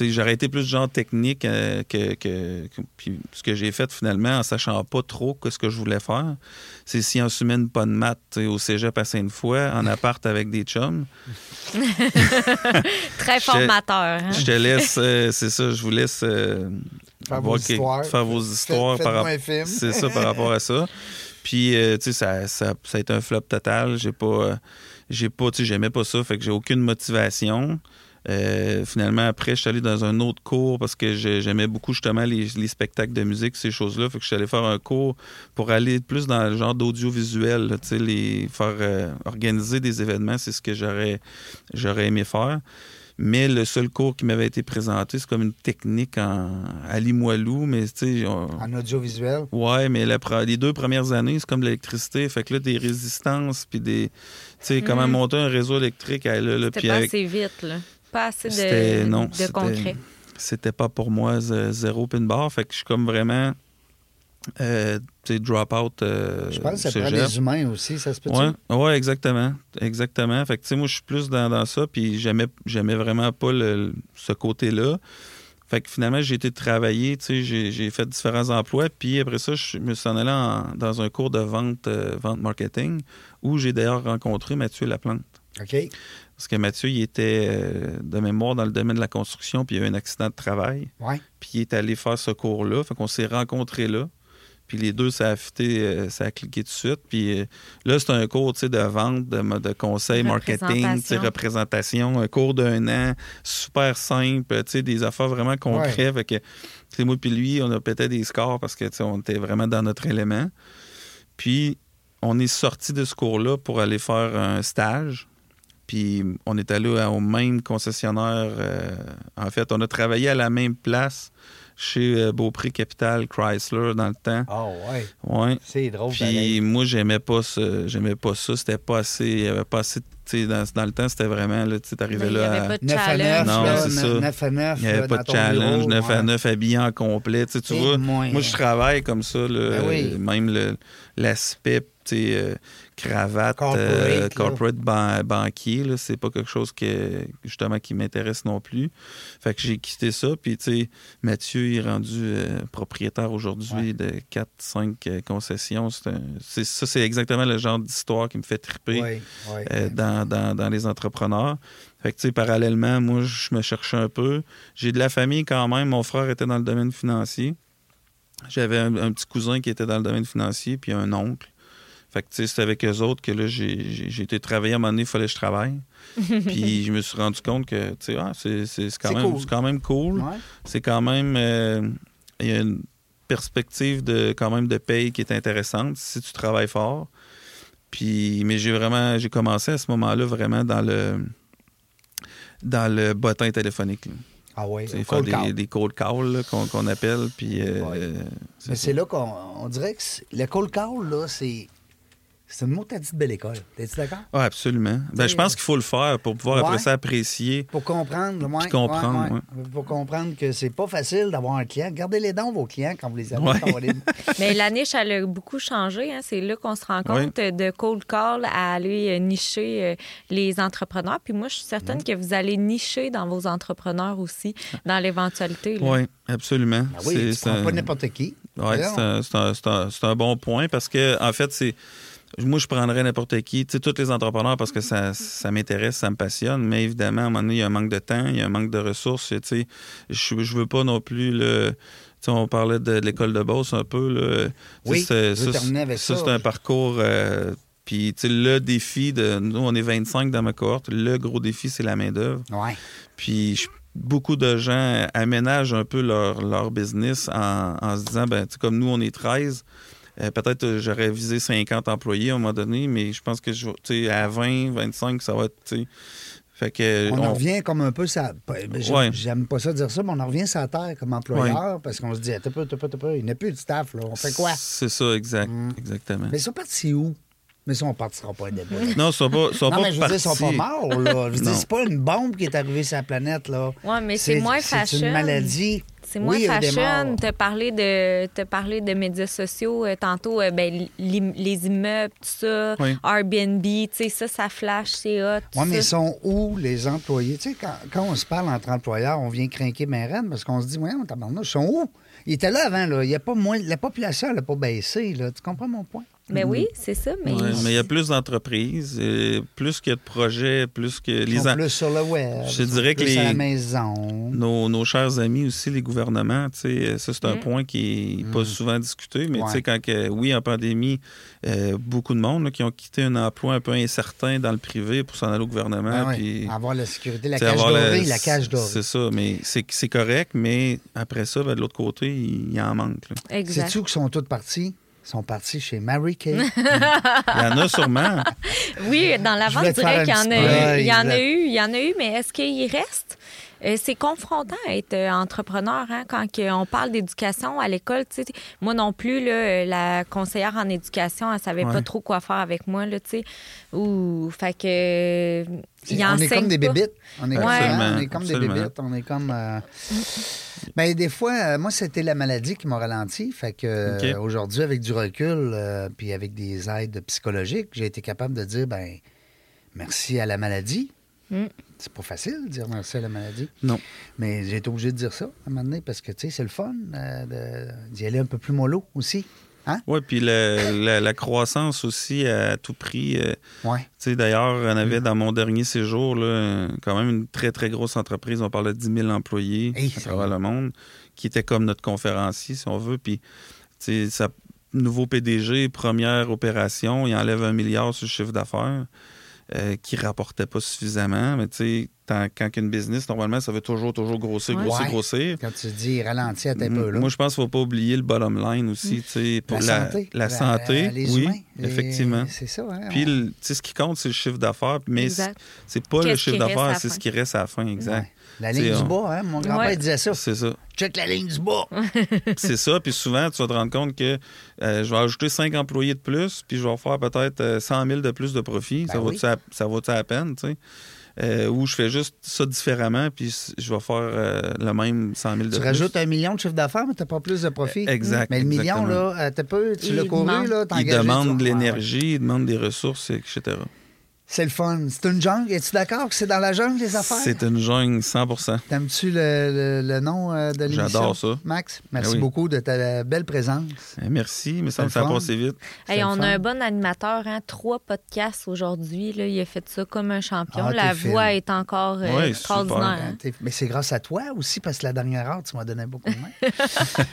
j'aurais été plus genre technique euh, que, que- que- puis ce que j'ai fait finalement en sachant pas trop que ce que je voulais faire, c'est sciences humaines pas de maths tu sais, au cégep à Sainte-Foy en appart avec des chums. Très formateur. hein? Je te laisse, euh, c'est ça, je vous laisse euh, Faire voir vos que- histoires. faire vos histoires Faites- par faites-moi rapport. un film. C'est ça par rapport à ça. Puis, euh, tu sais, ça, ça, ça a été un flop total. J'ai pas, j'ai pas, tu sais, j'aimais pas ça. Fait que j'ai aucune motivation. Euh, finalement, après, je suis allé dans un autre cours parce que j'ai- j'aimais beaucoup justement les, les spectacles de musique, ces choses-là. Fait que je suis allé faire un cours pour aller plus dans le genre d'audiovisuel, tu sais, les faire euh, organiser des événements, c'est ce que j'aurais j'aurais aimé faire. Mais le seul cours qui m'avait été présenté, c'est comme une technique en, à Limoilou, mais tu sais, on- En audiovisuel? Ouais, mais la les deux premières années, c'est comme l'électricité. Fait que là, des résistances, puis des. Tu sais, comment Mhm. monter un réseau électrique. à- là, là, C'était puis avec- vite, là. Pas assez de, Non, de c'était- concret. C'était pas pour moi zéro pin bar. Fait que je suis comme vraiment. Euh, tu sais, drop-out. euh, Je pense que ça prend des humains aussi, ça se peut Ouais, ouais, exactement. Exactement. Fait que, tu sais, moi, je suis plus dans, dans ça, puis j'aimais, j'aimais vraiment pas le- ce côté-là. Fait que finalement, j'ai été travailler, tu sais, j'ai, j'ai fait différents emplois, puis après ça, je me suis en allé en- dans un cours de vente, euh, vente marketing, où j'ai d'ailleurs rencontré Mathieu Laplante. OK. Parce que Mathieu, il était euh, de mémoire dans le domaine de la construction, puis il y a eu un accident de travail, Ouais. puis il est allé faire ce cours-là. Fait qu'on s'est rencontrés là. Puis les deux, ça a fité, euh, ça a cliqué tout de suite. Puis euh, là, c'est un cours tu sais, de vente, de, de conseil, marketing, Représentation. un cours d'un an, super simple, tu sais, des affaires vraiment concrètes. Fait que, moi puis lui, on a pété des scores parce que tu sais, on était vraiment dans notre élément. Puis on est sorti de ce cours-là pour aller faire un stage. Puis on est allé au même concessionnaire. euh, en fait, on a travaillé à la même place chez euh, Beaupré Capital Chrysler dans le temps. Ah ouais. Ouais. C'est drôle. Puis moi, j'aimais pas ça. J'aimais pas ça. C'était pas assez. Il y avait pas assez. Dans, dans le temps, c'était vraiment. Là, tu sais, Ben, t'arrivais il n'y là. avait à- pas de 9 à 9, challenge. Non, là, c'est ça. 9 à 9. Il n'y avait là, pas de challenge, bureau, 9 à ouais. 9 habillés en complet. Tu, sais, tu Et vois, moins, moi, je travaille comme ça. là, Ben oui. Même le- l'aspect tu sais, euh, cravate, Corporate, euh, là. corporate ban- banquier, c'est pas quelque chose que, justement qui m'intéresse non plus. Fait que j'ai quitté ça. Puis, tu sais, Mathieu est rendu euh, propriétaire aujourd'hui Ouais. de 4-5 concessions. C'est un- c'est- ça, c'est exactement le genre d'histoire qui me fait triper Ouais, ouais. euh, dans, dans- dans les entrepreneurs. Fait que, tu sais, parallèlement, moi, je me cherchais un peu. J'ai de la famille quand même. Mon frère était dans le domaine financier. J'avais un, un petit cousin qui était dans le domaine financier, puis un oncle. Fait que, tu sais, c'est avec eux autres que là, j'ai j'ai- j'ai été travailler. À un moment donné, il fallait que je travaille. puis je me suis rendu compte que, tu sais, ah, c'est c'est- c'est quand, C'est même- cool. c'est quand même cool. Ouais. C'est quand même... euh, Il y a une perspective de quand même de paye qui est intéressante si tu travailles fort. Puis, mais j'ai vraiment, j'ai commencé à ce moment-là vraiment dans le dans le bottin téléphonique. là. Ah au faire cold des, call. des cold calls là, qu'on qu'on appelle. Puis, euh, Ouais. euh, Mais ça. c'est là qu'on on dirait que c'est- le cold call, là, c'est. C'est une maudite belle école. T'es-tu d'accord? Ouais, absolument. Ben, je pense qu'il faut le faire pour pouvoir après Ouais. ça apprécier. Pour comprendre, ouais, comprendre, ouais, ouais. Pour comprendre que c'est pas facile d'avoir un client. Gardez les dents vos clients quand vous les avez. Ouais. quand vous les- Mais la niche, elle a beaucoup changé. hein. C'est là qu'on se rend compte euh, de cold call à aller euh, nicher euh, les entrepreneurs. Puis moi, je suis certaine que vous allez nicher dans vos entrepreneurs aussi, dans l'éventualité. Oui, absolument. Ah oui, C'est- pas un- n'importe qui. Ouais, Voyons. c'est un, c'est un- c'est un- c'est un bon point parce que, en fait, c'est. Moi, je prendrais n'importe qui, tu sais, tous les entrepreneurs parce que ça, ça m'intéresse, ça me passionne, mais évidemment, à un moment donné, il y a un manque de temps, il y a un manque de ressources, tu sais. Je, je veux pas non plus le. Tu sais, on parlait de, l'école de Beauce un peu, là. Oui, c'est- ça, c'est un parcours. euh, puis, le défi de. Nous, on est 25 dans ma cohorte. Le gros défi, c'est la main-d'œuvre. Ouais. Puis je- beaucoup de gens aménagent un peu leur, leur business en, en se disant, ben, tu sais, comme nous, on est 13, euh, peut-être euh, j'aurais visé 50 employés à un moment donné, mais je pense que je, à 20, 25, ça va être. Fait que, On, on- en revient comme un peu ça. J'aime Ouais. pas ça dire ça, mais on en revient sur la terre comme employeur parce qu'on se dit, t'as pas, t'as pas, t'as pas, il n'y a plus de staff, là. On fait quoi? C'est ça, exact. Mm. Exactement. Mais ils sont partis où? Mais ça, on partira pas un débat. là. Non, ils sont pas, ils sont Non, pas mais je veux dire, ils sont pas morts, là. Je veux dire, Non. c'est pas une bombe qui est arrivée sur la planète, là. Ouais, mais c'est moins C'est fashion. une maladie. C'est moins Oui, fashion. Te parler de, te parler de médias sociaux euh, tantôt, euh, ben, l'i- les immeubles, tout ça, Oui. Airbnb, tu sais, ça, ça flash, c'est hot. Oui, mais ils sont où les employés? Tu sais, quand, quand on se parle entre employeurs, on vient craquer mes reines parce qu'on se dit, ouais, on ils sont où? Ils étaient là avant, là. Il y a pas moins, la population n'a pas baissé, là. Tu comprends mon point? Mais oui, c'est ça. Mais, Ouais, mais il y a plus d'entreprises, euh, plus qu'il y a de projets, plus que les sont en- plus sur le web. Je dirais que plus à les- la maison. nos, nos chers amis aussi, les gouvernements, tu sais, ça, c'est un Mm. point qui n'est pas souvent discuté, mais Ouais. tu sais, quand, que, oui, en pandémie, euh, beaucoup de monde là, qui ont quitté un emploi un peu incertain dans le privé pour s'en aller au gouvernement. Ah puis, Avoir la sécurité, la cage dorée, la- la cage dorée. C'est ça, mais c'est c'est correct, mais après ça, ben, de l'autre côté, il y en manque. là. exact. Sais-tu qu'ils sont tous partis? Sont partis chez Mary Kay. Il y en a sûrement. Oui, dans l'avant, voulais je dirais qu'il y en a eu. peu. Il y en a eu, il y en a eu, mais est-ce qu'il reste? Euh, c'est confrontant à être euh, entrepreneur hein, quand on parle d'éducation à l'école. Moi non plus, là, euh, la conseillère en éducation, elle savait Ouais. pas trop quoi faire avec moi. Là, fait que. euh, il on est comme des bébites. On est, comme on est des bébites. On est comme. euh, Ben, des fois, euh, moi, c'était la maladie qui m'a ralenti. Fait que euh, aujourd'hui, avec du recul, euh, puis avec des aides psychologiques, j'ai été capable de dire, ben, merci à la maladie. Mm. C'est pas facile de dire merci à la maladie. Non. Mais j'ai été obligé de dire ça à un moment donné parce que, tu sais, c'est le fun euh, d'y aller un peu plus mollo aussi. Hein? Oui, puis la, la- la croissance aussi à tout prix. euh, Ouais. D'ailleurs, on Mm. avait dans mon dernier séjour, là, quand même une très, très grosse entreprise. On parlait de 10 000 employés Hey, à ça travers le monde, qui était comme notre conférencier, si on veut. Puis, tu sais, sa nouveau PDG, première opération, il enlève un milliard sur le chiffre d'affaires, euh, qui rapportait pas suffisamment. Mais, tu sais, quand une business, normalement, ça veut toujours, toujours grossir, Ouais. grossir, Ouais. grossir. Quand tu dis ralentis à tes peu, là. Moi, je pense qu'il ne faut pas oublier le bottom line aussi, tu sais, pour la, la, santé. la santé, les oui, humains. Les- effectivement. C'est ça, hein? Puis, le- tu sais, ce qui compte, c'est le chiffre d'affaires, mais c'est pas le chiffre d'affaires, c'est ce qui reste à la fin, exact. Ouais. La ligne du bas, hein? Mon grand-père Ouais. disait ça. C'est ça. Check la ligne du bas. c'est ça. Puis souvent, tu vas te rendre compte que euh, je vais ajouter 5 employés de plus, puis je vais faire peut-être euh, 100 000 de plus de profit. Ben ça oui. va-tu à, ça vaut-tu à peine, tu sais? Euh, ou je fais juste ça différemment, puis je vais faire euh, le même 100 000 de Tu plus. rajoutes un million de chiffre d'affaires, mais tu n'as pas plus de profit. Exact. Mais le million, exactement. là, euh, t'as peu, tu l'as couru, là, Il demande de l'énergie, il demande des ressources, etc. C'est le fun. C'est une jungle. Es-tu d'accord que c'est dans la jungle, les affaires? C'est une jungle 100 T'aimes-tu le, le- le nom euh, de l'émission? J'adore ça. Max, merci Ben oui. beaucoup de ta belle présence. Eh, Merci, mais ça me fun. passé vite. Hey, on a un bon animateur, hein? trois podcasts aujourd'hui. Il a fait ça comme un champion. Ah, La voix est encore euh, Ouais, extraordinaire. hein. T'es- Mais c'est grâce à toi aussi, parce que la dernière heure, tu m'as donné beaucoup de main.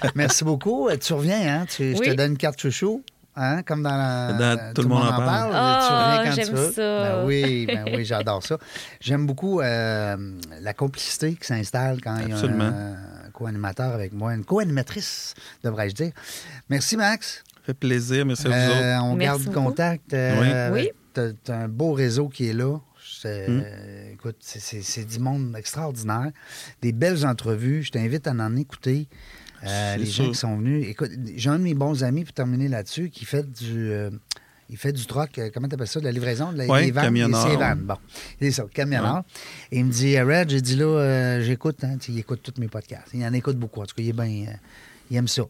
merci beaucoup. Euh, Tu reviens, hein? Tu- Je te donne une carte chouchou. Hein, comme dans la. Dans Tout le monde en parle. tu Ah, reviens quand j'aime tu veux. ça. Ben oui, ben oui, j'adore ça. J'aime beaucoup euh, la complicité qui s'installe quand il y a un, un co-animateur avec moi, une co-animatrice, devrais-je dire. Merci, Max. Ça fait plaisir, merci à vous Euh, autres. on Merci garde beaucoup. contact. euh, Oui. avec- T'as t'as un beau réseau qui est là. Euh, écoute, c'est du monde extraordinaire. Des belles entrevues. Je t'invite à en écouter. Euh, les sûr. gens qui sont venus. Écoute, j'ai un de mes bons amis, pour terminer là-dessus, qui fait du. euh, il fait du troc, euh, comment t'appelles ça, de la livraison, de la, Ouais, des vannes, camionneur, des- ses ouais. vannes. Bon, c'est ça, camionneur. Et il me dit, euh, Red, j'ai dit là, euh, j'écoute, hein, tu il écoute tous mes podcasts. Il en écoute beaucoup, en tout cas, il est bien, euh, il aime ça.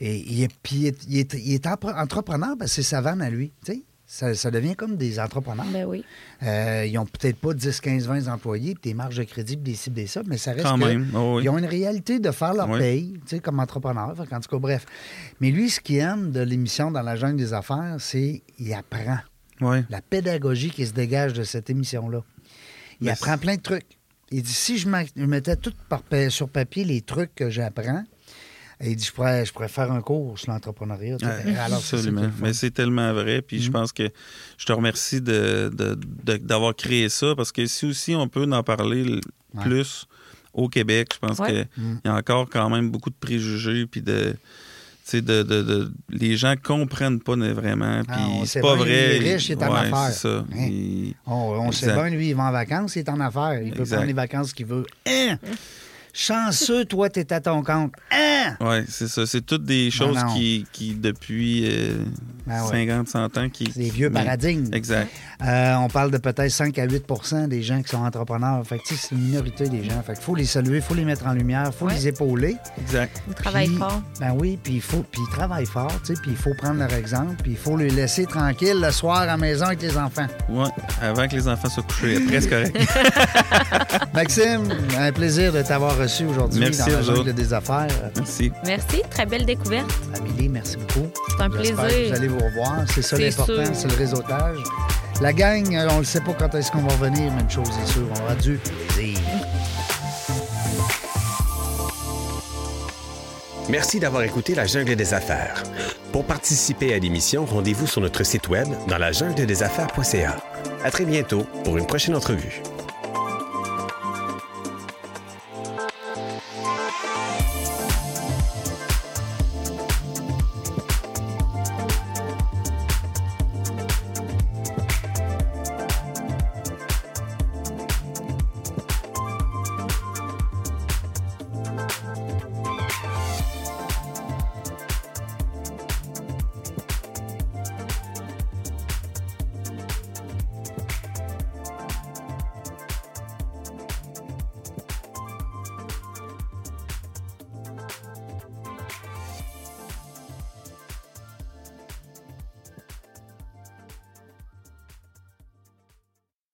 Et il est, puis il est, il est- il est empre- entrepreneur, parce que c'est sa vanne à lui, tu sais. Ça, ça devient comme des entrepreneurs. Ben oui. Euh, ils ont peut-être pas 10, 15, 20 employés, puis des marges de crédit, puis des cibles, des ça, mais ça reste Quand que même, oh oui. Ils ont une réalité de faire leur Oui. paye, tu sais, comme entrepreneur. Qu'en tout cas, bref. Mais lui, ce qu'il aime de l'émission dans la jungle des affaires, c'est qu'il apprend. Ouais. La pédagogie qui se dégage de cette émission-là. Il Mais apprend plein de trucs. Il dit, si je mettais tout par pa- sur papier les trucs que j'apprends, il dit, je pourrais, je pourrais faire un cours sur l'entrepreneuriat. Ouais, ça absolument. Mais c'est tellement vrai. Puis je Mhm. pense que je te remercie de- de- de- d'avoir créé ça parce que si aussi on peut en parler Ouais. plus au Québec, je pense Ouais. qu'il Mhm. y a encore quand même beaucoup de préjugés. Puis de. tu sais, De, de- de- les gens comprennent pas ne- vraiment. Puis Ah, c'est pas vrai. il est riche, il est en Ouais, affaires. C'est ça. Hein? Il- On, on sait bien, lui, il va en vacances, il est en affaires. Il peut prendre les vacances qu'il veut. Hein? Chanceux, toi, t'es à ton compte. Hein? Ouais, c'est ça. C'est toutes des choses qui, qui depuis euh, Ben ouais. 50, 100 ans, qui. C'est des vieux paradigmes. Exact. Euh, on parle de peut-être 5 à 8% des gens qui sont entrepreneurs. Fait que, tu sais, c'est une minorité des gens. Fait faut les saluer, il faut les mettre en lumière, il faut Ouais. les épauler. Exact. Il travaille Puis- fort. Ben oui, puis il faut, puis ils travaillent fort, tu sais, puis il faut prendre leur exemple, puis il faut les laisser tranquilles le soir à la maison avec les enfants. Ouais. Avant que les enfants soient couchés. Presque correct. Maxime, un plaisir de t'avoir reçu aujourd'hui Merci dans la jungle des affaires. Merci. Merci. Très belle découverte. Amélie, merci beaucoup. C'est un J'espère plaisir. que vous allez vous revoir. C'est ça C'est l'important, sûr. c'est le réseautage. La gang, euh, on ne sait pas quand est-ce qu'on va revenir, mais une chose est sûre, on aura du plaisir. Merci d'avoir écouté La Jungle des Affaires. Pour participer à l'émission, rendez-vous sur notre site web dans la jungle des affaires.ca. À très bientôt pour une prochaine entrevue.